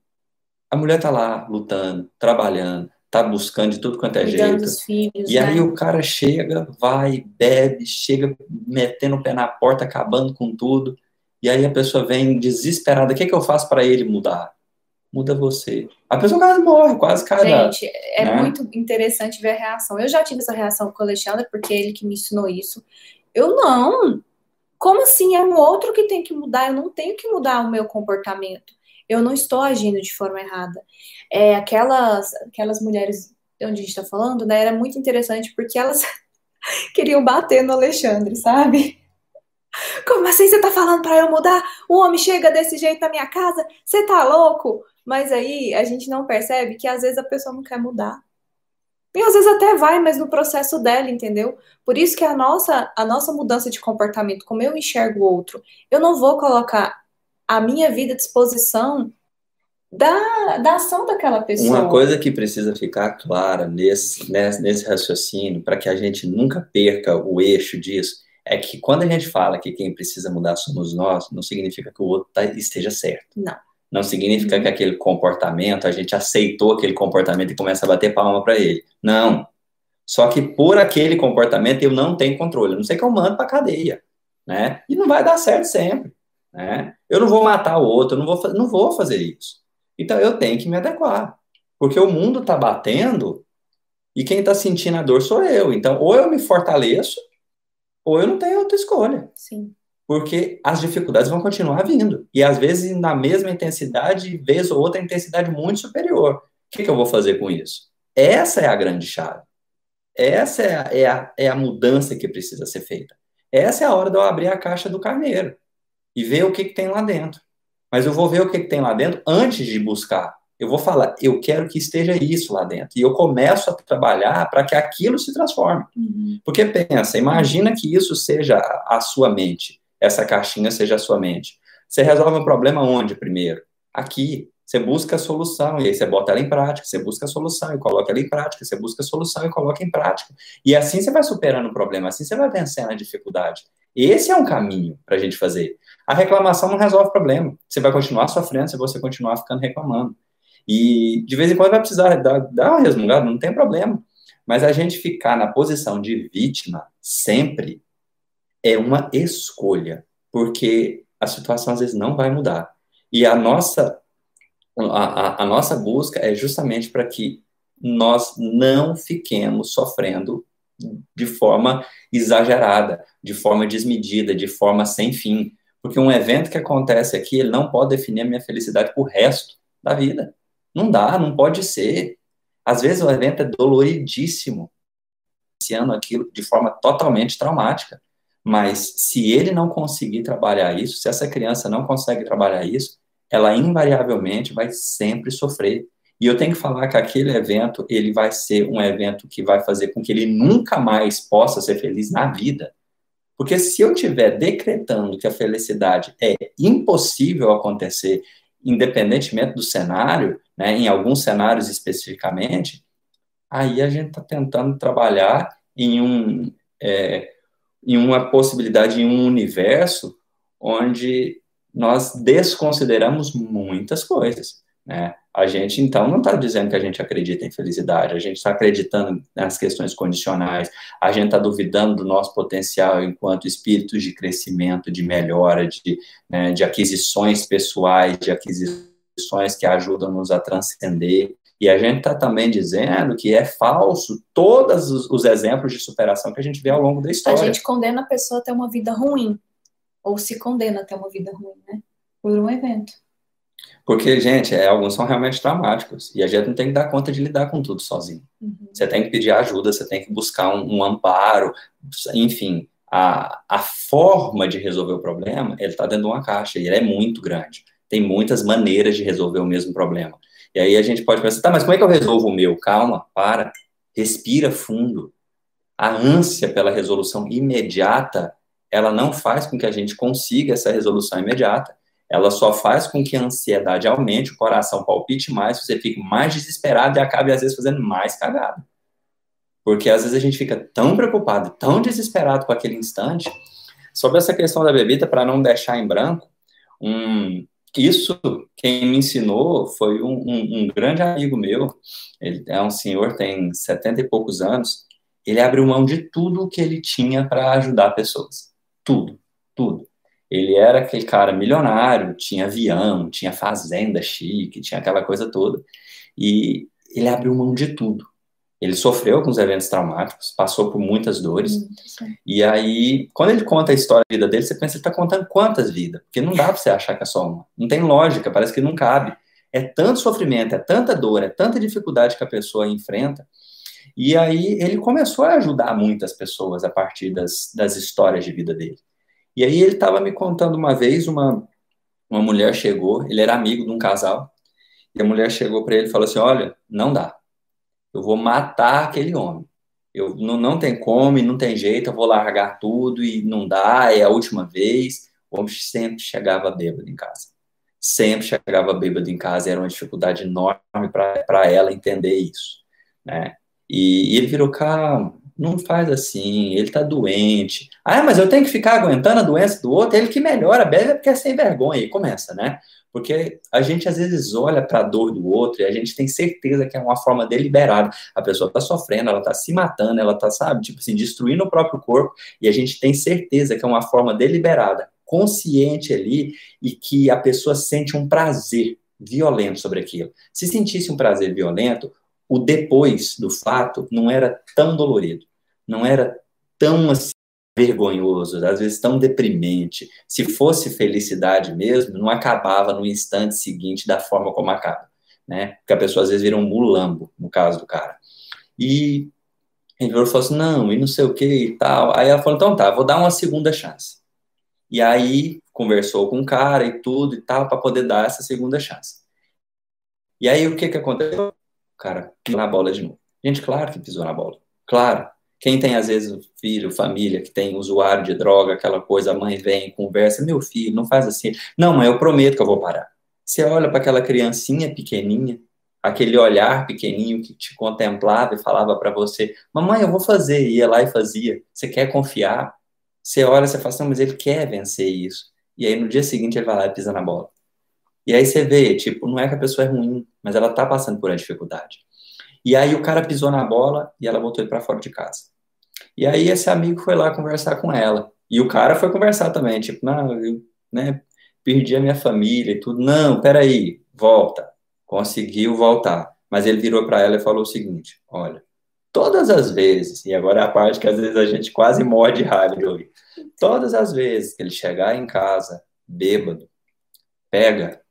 a mulher tá lá lutando, trabalhando, tá buscando de tudo quanto é jeito.
Filhos,
e
né?
aí o cara chega, vai, bebe, chega metendo o pé na porta, acabando com tudo. E aí a pessoa vem desesperada. O que, é que eu faço para ele mudar? Muda você. A pessoa quase morre, quase cai.
Gente, é né? muito interessante ver a reação. Eu já tive essa reação com o Alexandre, porque ele que me ensinou isso. Eu não. Como assim? É um outro que tem que mudar. Eu não tenho que mudar o meu comportamento. Eu não estou agindo de forma errada. É, aquelas, aquelas mulheres de onde a gente está falando, né? Era muito interessante porque elas queriam bater no Alexandre, sabe? Como assim você tá falando para eu mudar? O homem chega desse jeito na minha casa? Você tá louco? Mas aí a gente não percebe que às vezes a pessoa não quer mudar. E às vezes até vai, mas no processo dela, entendeu? Por isso que a nossa, a nossa mudança de comportamento, como eu enxergo o outro, eu não vou colocar a minha vida à disposição da, da ação daquela pessoa.
Uma coisa que precisa ficar clara nesse, nesse, nesse raciocínio, para que a gente nunca perca o eixo disso, é que quando a gente fala que quem precisa mudar somos nós, não significa que o outro tá, esteja certo.
Não.
Não significa que aquele comportamento, a gente aceitou aquele comportamento e começa a bater palma para ele. Não. Só que por aquele comportamento eu não tenho controle. A não sei que eu mando para cadeia, né? E não vai dar certo sempre, né? Eu não vou matar o outro, eu não vou, não vou fazer isso. Então eu tenho que me adequar, porque o mundo está batendo e quem está sentindo a dor sou eu. Então ou eu me fortaleço ou eu não tenho outra escolha.
Sim
porque as dificuldades vão continuar vindo. E às vezes na mesma intensidade, vez ou outra, intensidade muito superior. O que, que eu vou fazer com isso? Essa é a grande chave. Essa é a, é, a, é a mudança que precisa ser feita. Essa é a hora de eu abrir a caixa do carneiro e ver o que, que tem lá dentro. Mas eu vou ver o que, que tem lá dentro antes de buscar. Eu vou falar, eu quero que esteja isso lá dentro. E eu começo a trabalhar para que aquilo se transforme.
Uhum.
Porque pensa, imagina que isso seja a sua mente essa caixinha seja a sua mente. Você resolve um problema onde primeiro? Aqui. Você busca a solução e aí você bota ela em prática, você busca a solução e coloca ela em prática, você busca a solução e coloca em prática. E assim você vai superando o problema, assim você vai vencendo a dificuldade. Esse é um caminho para a gente fazer. A reclamação não resolve o problema. Você vai continuar sofrendo se você continuar ficando reclamando. E de vez em quando vai precisar dar, dar uma resmungada, não tem problema. Mas a gente ficar na posição de vítima sempre é uma escolha, porque a situação às vezes não vai mudar. E a nossa, a, a, nossa busca é justamente para que nós não fiquemos sofrendo de forma exagerada, de forma desmedida, de forma sem fim. Porque um evento que acontece aqui, ele não pode definir a minha felicidade por resto da vida. Não dá, não pode ser. Às vezes o evento é doloridíssimo, iniciando aquilo de forma totalmente traumática. Mas se ele não conseguir trabalhar isso, se essa criança não consegue trabalhar isso, ela invariavelmente vai sempre sofrer. E eu tenho que falar que aquele evento, ele vai ser um evento que vai fazer com que ele nunca mais possa ser feliz na vida. Porque se eu estiver decretando que a felicidade é impossível acontecer, independentemente do cenário, né, em alguns cenários especificamente, aí a gente está tentando trabalhar em, um, é, em uma possibilidade, em um universo onde nós desconsideramos muitas coisas. Né? A gente, então, não está dizendo que a gente acredita em felicidade, a gente está acreditando nas questões condicionais, a gente está duvidando do nosso potencial enquanto espíritos de crescimento, de melhora, de, né, de aquisições pessoais, de aquisições que ajudam-nos a transcender. E a gente está também dizendo que é falso todos os, os, exemplos de superação que a gente vê ao longo da história.
A gente condena a pessoa a ter uma vida ruim, ou se condena a ter uma vida ruim, né? Por um evento.
Porque, gente, é, alguns são realmente traumáticos. E a gente não tem que dar conta de lidar com tudo sozinho. Uhum. Você tem que pedir ajuda, você tem que buscar um, um amparo, enfim. A, a forma de resolver o problema, ele está dentro de uma caixa e ele é muito grande. Tem muitas maneiras de resolver o mesmo problema. E aí a gente pode pensar, tá, mas como é que eu resolvo o meu? Calma, para, respira fundo. A ânsia pela resolução imediata, ela não faz com que a gente consiga essa resolução imediata. Ela só faz com que a ansiedade aumente, o coração palpite mais, você fique mais desesperado e acabe, às vezes, fazendo mais cagada. Porque, às vezes, a gente fica tão preocupado, tão desesperado com aquele instante. Sobre essa questão da bebida, para não deixar em branco, um, isso, quem me ensinou foi um, um, um, grande amigo meu, ele é um senhor, tem setenta e poucos anos, ele abriu mão de tudo que ele tinha para ajudar pessoas. Tudo, tudo. Ele era aquele cara milionário, tinha avião, tinha fazenda chique, tinha aquela coisa toda. E ele abriu mão de tudo. Ele sofreu com os eventos traumáticos, passou por muitas dores. e aí, quando ele conta a história da vida dele, você pensa, ele está contando quantas vidas? Porque não dá para você achar que é só uma. Não tem lógica, parece que não cabe. É tanto sofrimento, é tanta dor, é tanta dificuldade que a pessoa enfrenta. E aí, ele começou a ajudar muitas pessoas a partir das, das histórias de vida dele. E aí, ele estava me contando uma vez, uma, uma mulher chegou, ele era amigo de um casal, e a mulher chegou para ele e falou assim: Olha, não dá eu vou matar aquele homem. Eu não, não tem como, não tem jeito, eu vou largar tudo e não dá, é a última vez. O homem sempre chegava bêbado em casa. Sempre chegava bêbado em casa, era uma dificuldade enorme para ela entender isso. Né? E, e ele virou, calma, não faz assim, ele tá doente. Ah, mas eu tenho que ficar aguentando a doença do outro, ele que melhora, bebe porque é sem vergonha, e começa, né? Porque a gente às vezes olha para a dor do outro e a gente tem certeza que é uma forma deliberada. A pessoa está sofrendo, ela está se matando, ela está, sabe, tipo assim, destruindo o próprio corpo e a gente tem certeza que é uma forma deliberada, consciente ali e que a pessoa sente um prazer violento sobre aquilo. Se sentisse um prazer violento, o depois do fato não era tão dolorido, não era tão assim vergonhoso, às vezes tão deprimente. Se fosse felicidade mesmo, não acabava no instante seguinte da forma como acaba, né? Porque a pessoa às vezes vira um mulambo, no caso do cara. E ele falou assim, não, e não sei o que e tal. Aí ela falou, então tá, vou dar uma segunda chance. E aí conversou com o cara e tudo e tal, para poder dar essa segunda chance. E aí o que que aconteceu? O cara pisou na bola de novo. Gente, claro que pisou na bola. Claro. Quem tem, às vezes, filho, família que tem usuário de droga, aquela coisa, a mãe vem, conversa, meu filho, não faz assim. Não, mãe, eu prometo que eu vou parar. Você olha para aquela criancinha pequenininha, aquele olhar pequenininho que te contemplava e falava para você, mamãe, eu vou fazer, ia lá e fazia. Você quer confiar? Você olha, você fala assim, mas ele quer vencer isso. E aí no dia seguinte ele vai lá e pisa na bola. E aí você vê, tipo, não é que a pessoa é ruim, mas ela tá passando por uma dificuldade. E aí o cara pisou na bola e ela botou ele para fora de casa. E aí esse amigo foi lá conversar com ela. E o cara foi conversar também, tipo, não, eu, né, perdi a minha família e tudo. Não, peraí, volta. Conseguiu voltar. Mas ele virou para ela e falou o seguinte: olha, todas as vezes, e agora é a parte que às vezes a gente quase morre de raiva de ouvir, todas as vezes que ele chegar em casa, bêbado, pega,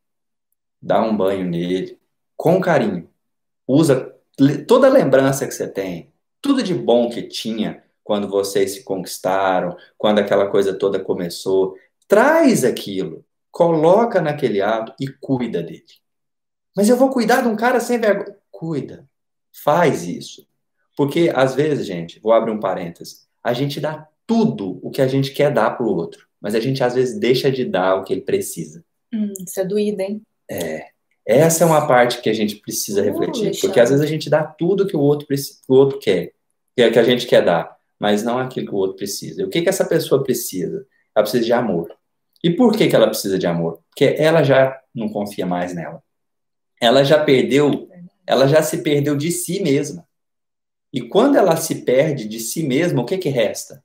dá um banho nele, com carinho, usa toda a lembrança que você tem, tudo de bom que tinha quando vocês se conquistaram, quando aquela coisa toda começou, traz aquilo, coloca naquele ato e cuida dele. Mas eu vou cuidar de um cara sem vergonha. Cuida, faz isso. Porque às vezes, gente, vou abrir um parênteses, a gente dá tudo o que a gente quer dar para o outro, mas a gente às vezes deixa de dar o que ele precisa.
Hum, isso é doído, hein?
É. Essa é uma parte que a gente precisa refletir, porque às vezes a gente dá tudo que o outro, que o outro quer, que é que a gente quer dar, mas não aquilo que o outro precisa. E o que, que essa pessoa precisa? Ela precisa de amor. E por que, que ela precisa de amor? Porque ela já não confia mais nela. Ela já perdeu, ela já se perdeu de si mesma. E quando ela se perde de si mesma, o que, que resta?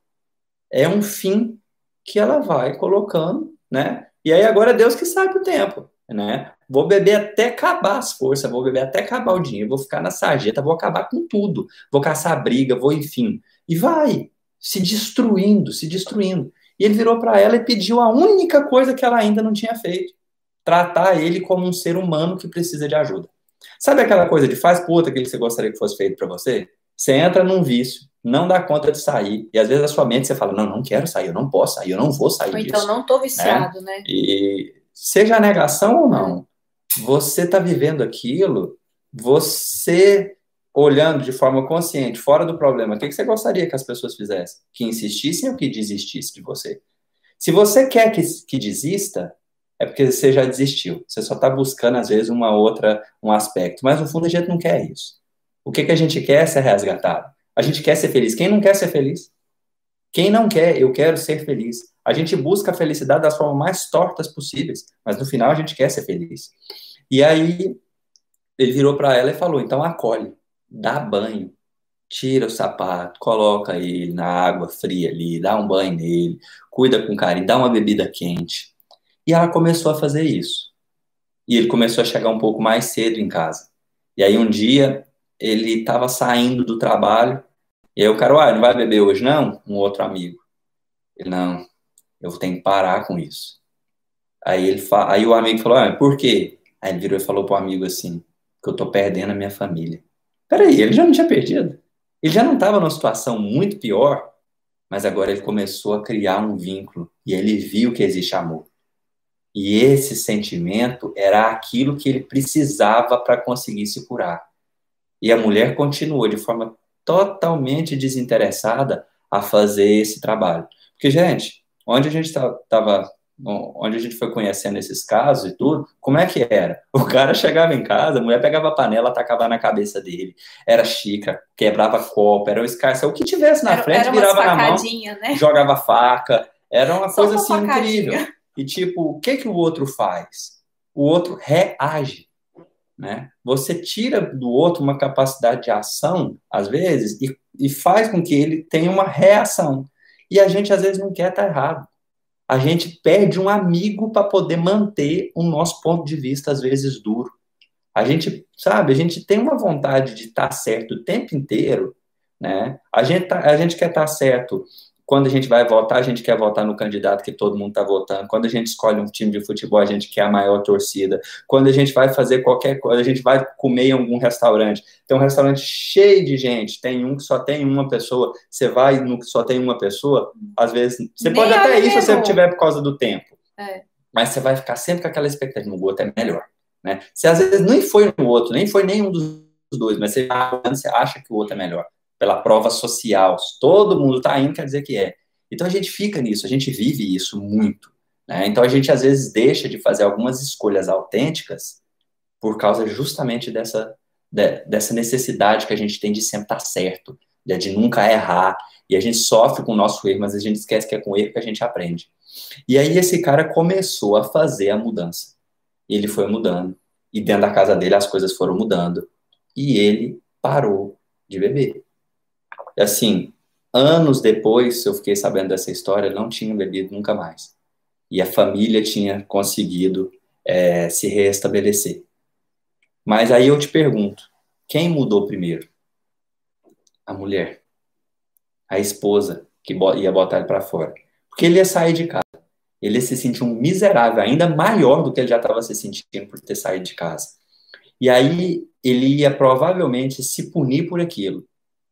É um fim que ela vai colocando, né? E aí agora é Deus que sabe o tempo, né? Vou beber até acabar as forças, vou beber até acabar o dinheiro, vou ficar na sarjeta, vou acabar com tudo, vou caçar briga, vou enfim. E vai se destruindo, se destruindo. E ele virou para ela e pediu a única coisa que ela ainda não tinha feito: tratar ele como um ser humano que precisa de ajuda. Sabe aquela coisa de faz puta que você gostaria que fosse feito para você? Você entra num vício, não dá conta de sair, e às vezes a sua mente você fala: não, não quero sair, eu não posso sair, eu não vou sair
ou
disso.
Então não tô viciado, né? né?
E seja a negação ou não, você está vivendo aquilo, você olhando de forma consciente, fora do problema, o que, você gostaria que as pessoas fizessem? Que insistissem ou que desistissem de você? Se você quer que, que desista, é porque você já desistiu. Você só está buscando, às vezes, uma outra, um aspecto. Mas, no fundo, a gente não quer isso. O que, que a gente quer é ser resgatado. A gente quer ser feliz. Quem não quer ser feliz? Quem não quer, eu quero ser feliz. A gente busca a felicidade das formas mais tortas possíveis, mas no final a gente quer ser feliz. E aí ele virou para ela e falou: então acolhe dá banho, tira o sapato, coloca ele na água fria ali, dá um banho nele, cuida com carinho, dá uma bebida quente. E ela começou a fazer isso. E ele começou a chegar um pouco mais cedo em casa. E aí um dia ele estava saindo do trabalho, e aí o cara, ah, não vai beber hoje não? Um outro amigo. Ele, não, eu tenho que parar com isso. Aí, ele fa... aí o amigo falou, ah, por quê? Aí ele virou e falou pro amigo assim, que eu tô perdendo a minha família. Peraí, ele já não tinha perdido. Ele já não estava numa situação muito pior, mas agora ele começou a criar um vínculo e ele viu que existe amor. E esse sentimento era aquilo que ele precisava para conseguir se curar. E a mulher continuou de forma totalmente desinteressada a fazer esse trabalho. Porque, gente, onde a gente estava onde a gente foi conhecendo esses casos e tudo, como é que era? O cara chegava em casa, a mulher pegava a panela, atacava na cabeça dele, era xícara, quebrava copo, era o escarcel, o que tivesse na
era,
frente,
era
virava na mão,
né?
jogava faca, era uma
Só
coisa
uma
assim
facadinha.
incrível. E tipo, o que que o outro faz? O outro reage, né? Você tira do outro uma capacidade de ação, às vezes, e, e faz com que ele tenha uma reação. E a gente, às vezes, não quer estar errado a gente perde um amigo para poder manter o nosso ponto de vista, às vezes, duro. A gente, sabe, a gente tem uma vontade de estar tá certo o tempo inteiro, né? A gente, tá, a gente quer estar tá certo quando a gente vai votar, a gente quer votar no candidato que todo mundo está votando. Quando a gente escolhe um time de futebol, a gente quer a maior torcida. Quando a gente vai fazer qualquer coisa, a gente vai comer em algum restaurante. Tem um restaurante cheio de gente, tem um que só tem uma pessoa. Você vai no que só tem uma pessoa, às vezes. Você
Nem
pode até ir se você tiver por causa do tempo.
É.
Mas você vai ficar sempre com aquela expectativa: no outro é melhor. Né? Você às vezes nem foi no outro, nem foi nenhum dos dois, mas você acha que o outro é melhor pela prova social. Todo mundo está indo, quer dizer que é. Então a gente fica nisso, a gente vive isso muito. Né? Então a gente às vezes deixa de fazer algumas escolhas autênticas por causa justamente dessa, de, dessa necessidade que a gente tem de sempre estar certo, de, de nunca errar. E a gente sofre com o nosso erro, mas a gente esquece que é com o erro que a gente aprende. E aí esse cara começou a fazer a mudança. Ele foi mudando. E dentro da casa dele as coisas foram mudando. E ele parou de beber. E assim, anos depois, eu fiquei sabendo dessa história, não tinha bebido nunca mais. E a família tinha conseguido é, se restabelecer. Mas aí eu te pergunto, quem mudou primeiro? A mulher, a esposa que ia botar ele para fora. Porque ele ia sair de casa. Ele ia se sentir um miserável, ainda maior do que ele já estava se sentindo por ter saído de casa. E aí ele ia provavelmente se punir por aquilo,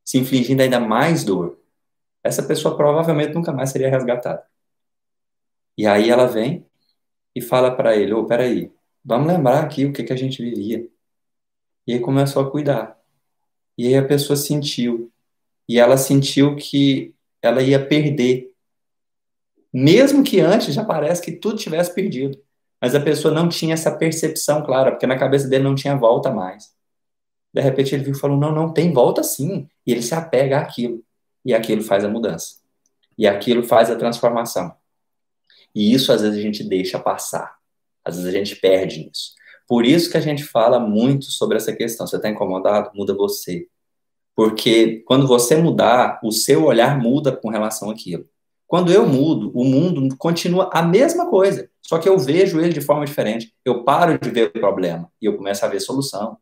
se infligindo ainda mais dor. Essa pessoa provavelmente nunca mais seria resgatada. E aí ela vem e fala para ele: Ô, oh, peraí, vamos lembrar aqui o que, que a gente vivia. E aí começou a cuidar. E aí a pessoa sentiu. E ela sentiu que ela ia perder. Mesmo que antes já parece que tudo tivesse perdido. Mas a pessoa não tinha essa percepção clara, porque na cabeça dele não tinha volta mais. De repente ele viu e falou: não, não, tem volta sim. E ele se apega àquilo. E aquilo faz a mudança. E aquilo faz a transformação. E isso às vezes a gente deixa passar. Às vezes a gente perde nisso. Por isso que a gente fala muito sobre essa questão. Você está incomodado? Muda você. Porque quando você mudar, o seu olhar muda com relação àquilo. Quando eu mudo, o mundo continua a mesma coisa, só que eu vejo ele de forma diferente. Eu paro de ver o problema e eu começo a ver solução.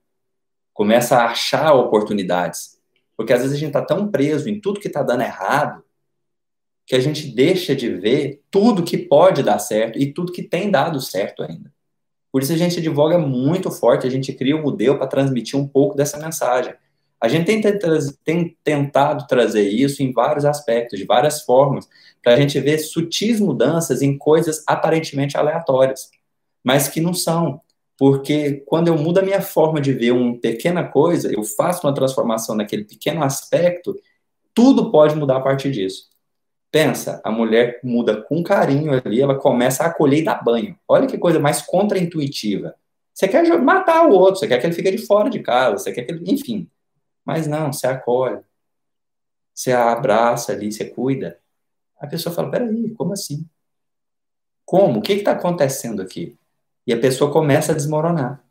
Começo a achar oportunidades. Porque às vezes a gente está tão preso em tudo que está dando errado que a gente deixa de ver tudo que pode dar certo e tudo que tem dado certo ainda. Por isso a gente advoga muito forte, a gente cria um modelo para transmitir um pouco dessa mensagem. A gente tem, tem, tentado trazer isso em vários aspectos, de várias formas, para a gente ver sutis mudanças em coisas aparentemente aleatórias, mas que não são. Porque quando eu mudo a minha forma de ver uma pequena coisa, eu faço uma transformação naquele pequeno aspecto, tudo pode mudar a partir disso. Pensa, a mulher muda com carinho ali, ela começa a acolher e dar banho. Olha que coisa mais contraintuitiva. Você quer matar o outro, você quer que ele fique de fora de casa, você quer que ele. Enfim. Mas não, você acolhe. Você abraça ali, você cuida. A pessoa fala: peraí, como assim? Como? O que está acontecendo aqui? E a pessoa começa a desmoronar.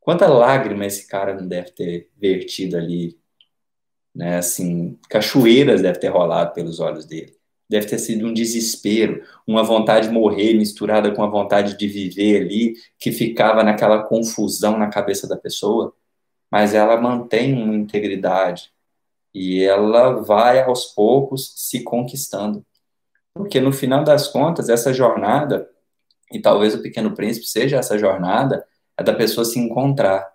Quanta lágrima esse cara não deve ter vertido ali, né? Assim, cachoeiras deve ter rolado pelos olhos dele deve ter sido um desespero, uma vontade de morrer misturada com a vontade de viver ali, que ficava naquela confusão na cabeça da pessoa, mas ela mantém uma integridade e ela vai aos poucos se conquistando. Porque no final das contas, essa jornada, e talvez o Pequeno Príncipe seja essa jornada, é da pessoa se encontrar.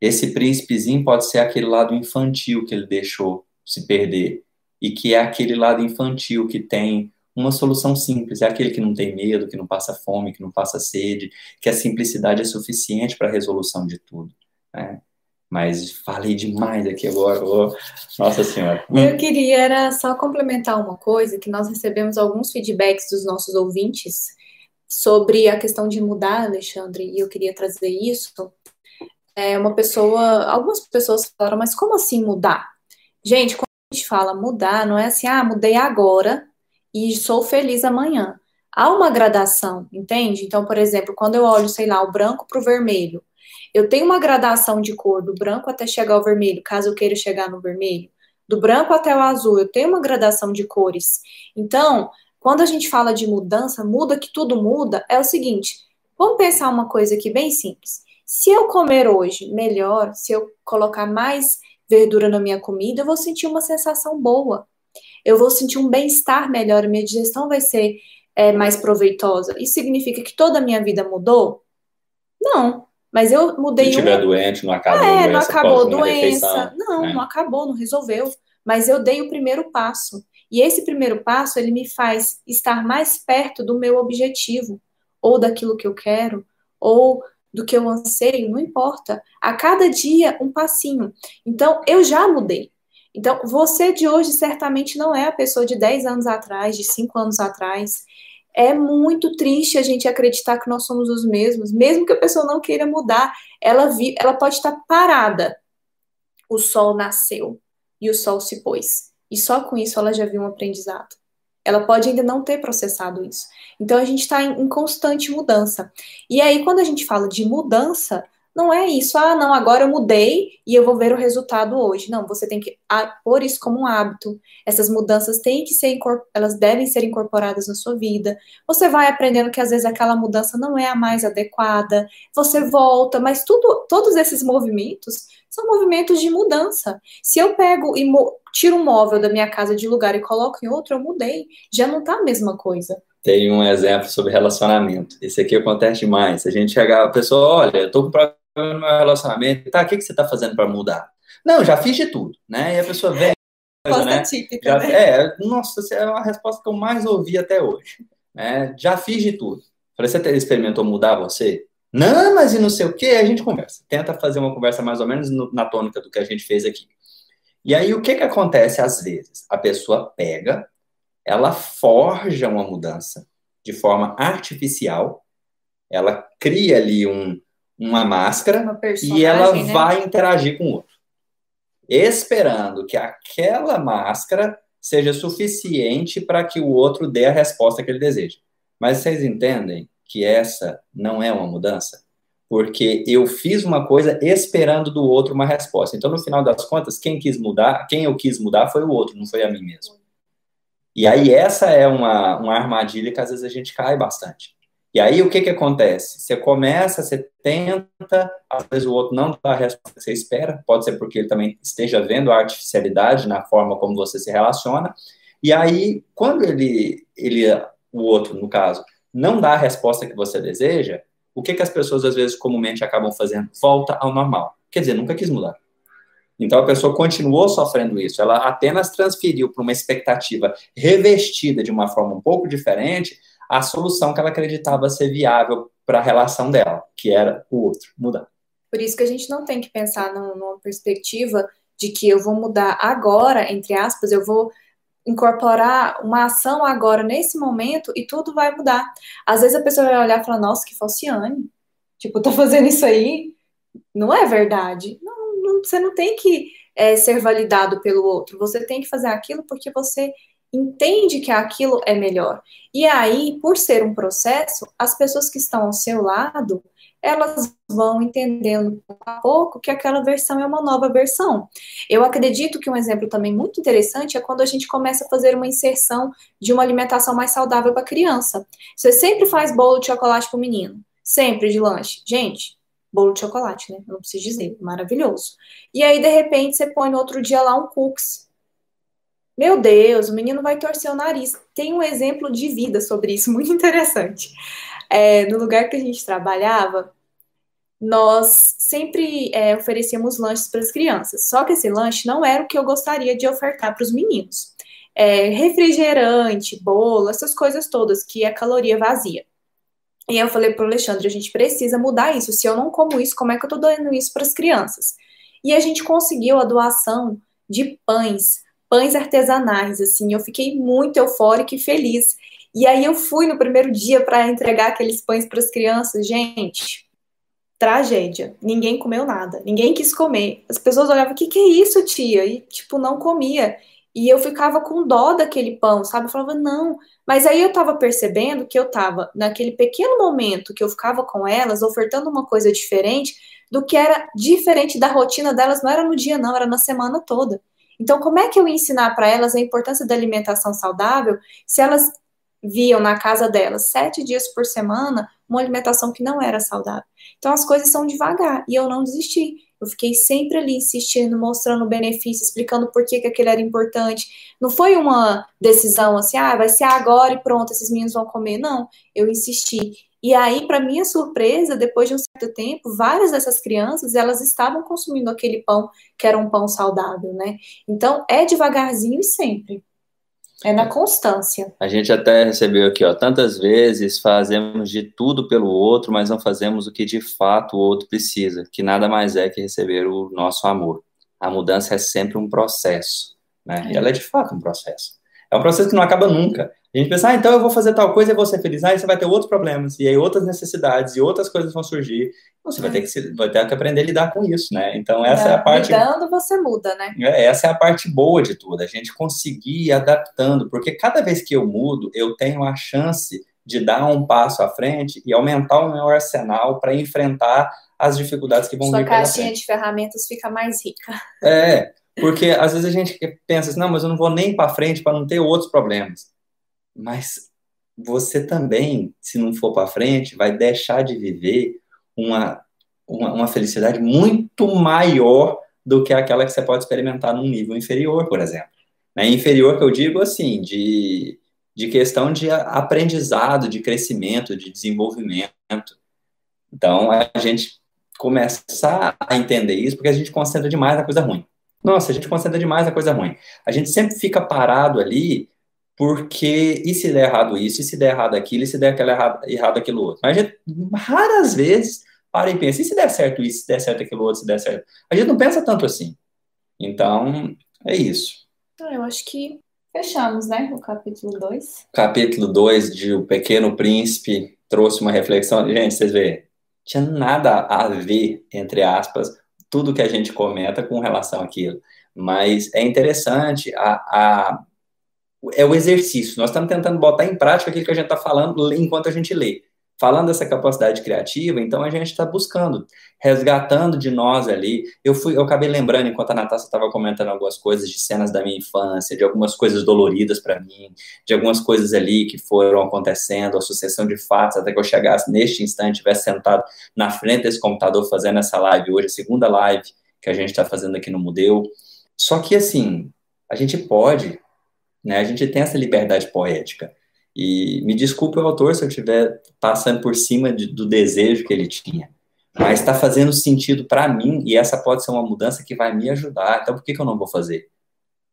Esse príncipezinho pode ser aquele lado infantil que ele deixou se perder e que é aquele lado infantil que tem uma solução simples, é aquele que não tem medo, que não passa fome, que não passa sede, que a simplicidade é suficiente para a resolução de tudo. Né? Mas falei demais aqui agora, oh, nossa senhora.
Eu queria era só complementar uma coisa, que nós recebemos alguns feedbacks dos nossos ouvintes sobre a questão de mudar, Alexandre, e eu queria trazer isso. É uma pessoa, algumas pessoas falaram, mas como assim mudar? Gente, gente fala mudar, não é assim, ah, mudei agora e sou feliz amanhã. Há uma gradação, entende? Então, por exemplo, quando eu olho, sei lá, o branco para o vermelho, eu tenho uma gradação de cor do branco até chegar ao vermelho, caso eu queira chegar no vermelho. Do branco até o azul, eu tenho uma gradação de cores. Então, quando a gente fala de mudança, muda que tudo muda, é o seguinte: vamos pensar uma coisa aqui bem simples. Se eu comer hoje melhor, se eu colocar mais verdura na minha comida, eu vou sentir uma sensação boa. Eu vou sentir um bem-estar melhor, minha digestão vai ser é, mais proveitosa. Isso significa que toda a minha vida mudou? Não. Mas eu mudei. Se
estiver uma... doente, não acabou
é, a doença. Não acabou a doença. Não, é. não acabou, não resolveu. Mas eu dei o primeiro passo. E esse primeiro passo, ele me faz estar mais perto do meu objetivo, ou daquilo que eu quero, ou do que eu anseio, não importa. A cada dia, um passinho. Então, eu já mudei. Então, você de hoje certamente não é a pessoa de 10 anos atrás, de 5 anos atrás. É muito triste a gente acreditar que nós somos os mesmos, mesmo que a pessoa não queira mudar. Ela, vi, ela pode estar parada. O sol nasceu e o sol se pôs. E só com isso ela já viu um aprendizado. Ela pode ainda não ter processado isso. Então a gente está em, em, constante mudança. E aí, quando a gente fala de mudança, não é isso, ah, não, agora eu mudei e eu vou ver o resultado hoje. Não, você tem que pôr isso como um hábito. Essas mudanças têm que ser, elas devem ser incorporadas na sua vida. Você vai aprendendo que às vezes aquela mudança não é a mais adequada, você volta, mas tudo, todos esses movimentos são movimentos de mudança. Se eu pego e tiro um móvel da minha casa de lugar e coloco em outro, eu mudei. Já não tá a mesma coisa.
Tem um exemplo sobre relacionamento. Esse aqui acontece demais. A gente chega, a pessoa, olha, eu tô com no meu relacionamento, tá, o que, que você tá fazendo para mudar? Não, já fiz de tudo, né? E a pessoa vem.
Coisa, né? típica,
já,
né?
É, nossa, essa é uma resposta que eu mais ouvi até hoje. Né? Já fiz de tudo. Falei, você experimentou mudar você? Não, mas e não sei o que, a gente conversa. Tenta fazer uma conversa mais ou menos no, na tônica do que a gente fez aqui. E aí, o que, que acontece às vezes? A pessoa pega, ela forja uma mudança de forma artificial, ela cria ali um, uma máscara e ela né? vai interagir com o outro, esperando que aquela máscara seja suficiente para que o outro dê a resposta que ele deseja. Mas vocês entendem que essa não é uma mudança? Porque eu fiz uma coisa esperando do outro uma resposta. Então, no final das contas, quem quis mudar, quem eu quis mudar foi o outro, não foi a mim mesmo. E aí essa é uma, uma armadilha que às vezes a gente cai bastante. E aí o que que acontece? Você começa, você tenta, às vezes o outro não dá a resposta que você espera, pode ser porque ele também esteja vendo a artificialidade na forma como você se relaciona. E aí, quando ele, ele o outro, no caso, não dá a resposta que você deseja, o que que as pessoas às vezes comumente acabam fazendo? Volta ao normal. Quer dizer, nunca quis mudar. Então a pessoa continuou sofrendo isso, ela apenas transferiu para uma expectativa revestida de uma forma um pouco diferente a solução que ela acreditava ser viável para a relação dela, que era o outro, mudar.
Por isso que a gente não tem que pensar numa perspectiva de que eu vou mudar agora, entre aspas, eu vou incorporar uma ação agora, nesse momento, e tudo vai mudar. Às vezes a pessoa vai olhar e falar, nossa, que falciane. Tipo, tô fazendo isso aí. Não é verdade. Não, não você não tem que é, ser validado pelo outro. Você tem que fazer aquilo porque você entende que aquilo é melhor. E aí, por ser um processo, as pessoas que estão ao seu lado, elas vão entendendo pouco a pouco que aquela versão é uma nova versão. Eu acredito que um exemplo também muito interessante é quando a gente começa a fazer uma inserção de uma alimentação mais saudável para a criança. Você sempre faz bolo de chocolate para o menino, sempre de lanche. Gente, bolo de chocolate, né? não preciso dizer, maravilhoso. E aí, de repente, você põe no outro dia lá um cookies meu Deus, o menino vai torcer o nariz. Tem um exemplo de vida sobre isso, muito interessante. É, no lugar que a gente trabalhava, nós sempre é, oferecíamos lanches para as crianças. Só que esse lanche não era o que eu gostaria de ofertar para os meninos. É, refrigerante, bolo, essas coisas todas, que é caloria vazia. E eu falei para o Alexandre, a gente precisa mudar isso. Se eu não como isso, como é que eu estou dando isso para as crianças? E a gente conseguiu a doação de pães pães artesanais, assim, eu fiquei muito eufórica e feliz. E aí eu fui no primeiro dia para entregar aqueles pães para as crianças, gente. Tragédia. Ninguém comeu nada. Ninguém quis comer. As pessoas olhavam: "O que que é isso, tia?" E tipo, não comia. E eu ficava com dó daquele pão, sabe? Eu falava: "Não". Mas aí eu tava percebendo que eu tava naquele pequeno momento que eu ficava com elas, ofertando uma coisa diferente do que era diferente da rotina delas, não era no dia não, era na semana toda. Então, como é que eu ia ensinar para elas a importância da alimentação saudável se elas viam na casa delas sete dias por semana uma alimentação que não era saudável? Então, as coisas são devagar e eu não desisti. Eu fiquei sempre ali insistindo, mostrando o benefício, explicando por que, que aquilo era importante. Não foi uma decisão assim, ah, vai ser agora e pronto, esses meninos vão comer. Não, eu insisti. E aí, para minha surpresa, depois de um certo tempo, várias dessas crianças, elas estavam consumindo aquele pão que era um pão saudável, né? Então, é devagarzinho e sempre. É na constância.
A gente até recebeu aqui, ó, tantas vezes fazemos de tudo pelo outro, mas não fazemos o que de fato o outro precisa, que nada mais é que receber o nosso amor. A mudança é sempre um processo, né? É. E ela é de fato um processo. É um processo que não acaba nunca. A gente pensa, ah, então eu vou fazer tal coisa e vou ser feliz. Aí você vai ter outros problemas, e aí outras necessidades, e outras coisas vão surgir. Você vai ter que, vai ter que aprender a lidar com isso, né? Então, essa é, é a parte.
Lidando, você muda, né?
É, essa é a parte boa de tudo, a gente conseguir ir adaptando, porque cada vez que eu mudo, eu tenho a chance de dar um passo à frente e aumentar o meu arsenal para enfrentar as dificuldades que vão
Sua
vir pela
caixinha de ferramentas fica mais rica.
É, porque às vezes a gente pensa assim, não, mas eu não vou nem para frente para não ter outros problemas. Mas você também, se não for para frente, vai deixar de viver uma, uma, uma felicidade muito maior do que aquela que você pode experimentar num nível inferior, por exemplo. Né? Inferior que eu digo assim, de, de questão de aprendizado, de crescimento, de desenvolvimento. Então, a gente começar a entender isso, porque a gente concentra demais na coisa ruim. Nossa, a gente concentra demais na coisa ruim. A gente sempre fica parado ali, porque e se der errado isso, e se der errado aquilo, e se der errado, errado aquilo outro. Mas a gente, raras vezes, para e pensa, e se der certo isso, se der certo aquilo outro, se der certo. A gente não pensa tanto assim. Então, é isso.
Então, eu acho que fechamos, né, o capítulo 2.
Capítulo 2 de O Pequeno Príncipe trouxe uma reflexão. Gente, vocês veem, tinha nada a ver, entre aspas, tudo que a gente comenta com relação àquilo. Mas é interessante, a, a, é o exercício. Nós estamos tentando botar em prática aquilo que a gente está falando enquanto a gente lê. Falando dessa capacidade criativa, então a gente está buscando, resgatando de nós ali. Eu fui, eu acabei lembrando enquanto a Natasha estava comentando algumas coisas de cenas da minha infância, de algumas coisas doloridas para mim, de algumas coisas ali que foram acontecendo, a sucessão de fatos, até que eu chegasse neste instante, tivesse sentado na frente desse computador fazendo essa live hoje, a segunda live que a gente está fazendo aqui no Mudeu. Só que assim, a gente pode, né? A gente tem essa liberdade poética. E me desculpe o autor se eu estiver passando por cima de, do desejo que ele tinha, mas está fazendo sentido para mim e essa pode ser uma mudança que vai me ajudar. Então por que, que eu não vou fazer?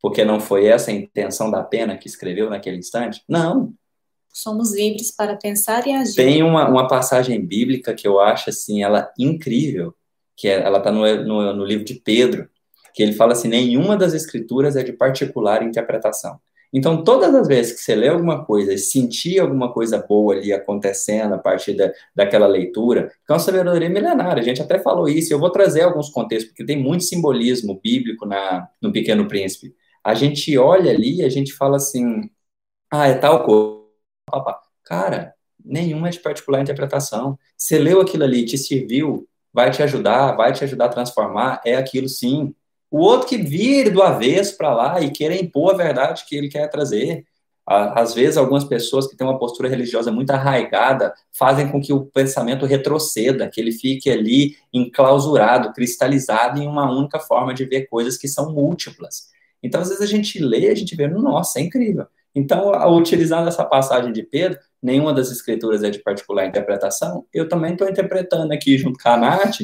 Porque não foi essa a intenção da pena que escreveu naquele instante? Não.
Somos livres para pensar e agir.
Tem uma, uma passagem bíblica que eu acho assim, ela incrível, que é, ela está no, no, no livro de Pedro, que ele fala assim: nenhuma das escrituras é de particular interpretação. Então, todas as vezes que você lê alguma coisa e sentir alguma coisa boa ali acontecendo a partir da, daquela leitura, é uma sabedoria milenária, a gente até falou isso, eu vou trazer alguns contextos, porque tem muito simbolismo bíblico na, no Pequeno Príncipe. A gente olha ali e a gente fala assim, ah, é tal coisa. Cara, nenhuma é de particular interpretação. Você leu aquilo ali, te serviu, vai te ajudar, vai te ajudar a transformar, é aquilo sim. O outro que vire do avesso para lá e queira impor a verdade que ele quer trazer. Às vezes, algumas pessoas que têm uma postura religiosa muito arraigada fazem com que o pensamento retroceda, que ele fique ali enclausurado, cristalizado em uma única forma de ver coisas que são múltiplas. Então, às vezes, a gente lê, a gente vê, nossa, é incrível. Então, utilizando essa passagem de Pedro, nenhuma das escrituras é de particular interpretação, eu também estou interpretando aqui, junto com a Nath,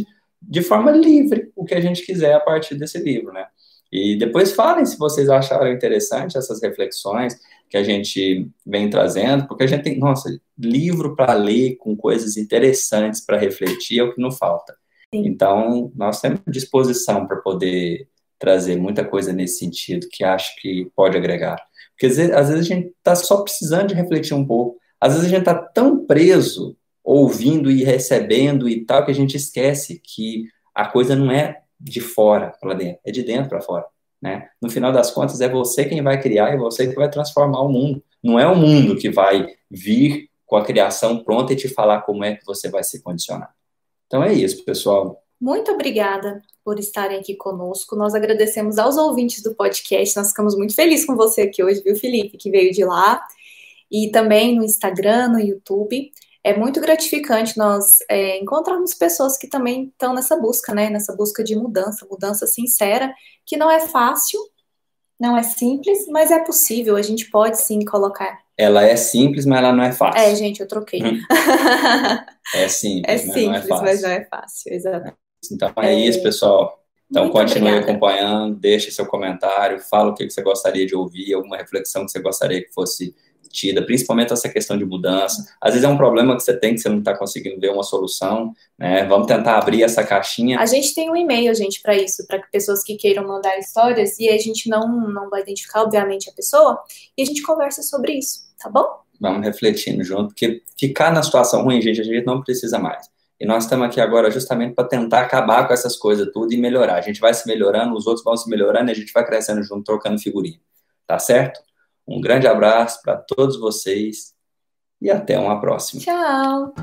de forma livre o que a gente quiser a partir desse livro, né? E depois falem se vocês acharam interessante essas reflexões que a gente vem trazendo, porque a gente tem, nossa, livro para ler com coisas interessantes para refletir é o que não falta. Sim. Então, nós temos disposição para poder trazer muita coisa nesse sentido que acho que pode agregar. Porque às vezes, às vezes a gente está só precisando de refletir um pouco. Às vezes a gente está tão preso ouvindo e recebendo e tal, que a gente esquece que a coisa não é de fora para dentro, é de dentro para fora. Né? No final das contas, é você quem vai criar e você que vai transformar o mundo. Não é o mundo que vai vir com a criação pronta e te falar como é que você vai se condicionar. Então é isso, pessoal.
Muito obrigada por estarem aqui conosco. Nós agradecemos aos ouvintes do podcast. Nós ficamos muito felizes com você aqui hoje, viu, Felipe, que veio de lá. E também no Instagram, no YouTube é muito gratificante nós é, encontrarmos pessoas que também estão nessa busca, né? Nessa busca de mudança, mudança sincera, que não é fácil, não é simples, mas é possível. A gente pode sim colocar.
Ela é simples, mas ela não é fácil.
É, gente, eu troquei.
é simples,
é simples, mas não é fácil. Mas não é fácil, exatamente.
Então é, é isso, pessoal. Então Muito continue obrigada. acompanhando, deixe seu comentário, fala o que você gostaria de ouvir, alguma reflexão que você gostaria que fosse discutida, principalmente essa questão de mudança. Às vezes é um problema que você tem que você não está conseguindo ver uma solução, né? Vamos tentar abrir essa caixinha.
A gente tem um e-mail, gente, para isso, para pessoas que queiram mandar histórias e a gente não, não vai identificar, obviamente, a pessoa e a gente conversa sobre isso, tá bom?
Vamos refletindo junto, porque ficar na situação ruim, gente, a gente não precisa mais. E nós estamos aqui agora justamente para tentar acabar com essas coisas tudo e melhorar. A gente vai se melhorando, os outros vão se melhorando e a gente vai crescendo junto, trocando figurinha. Tá certo? Um grande abraço para todos vocês e até uma próxima.
Tchau!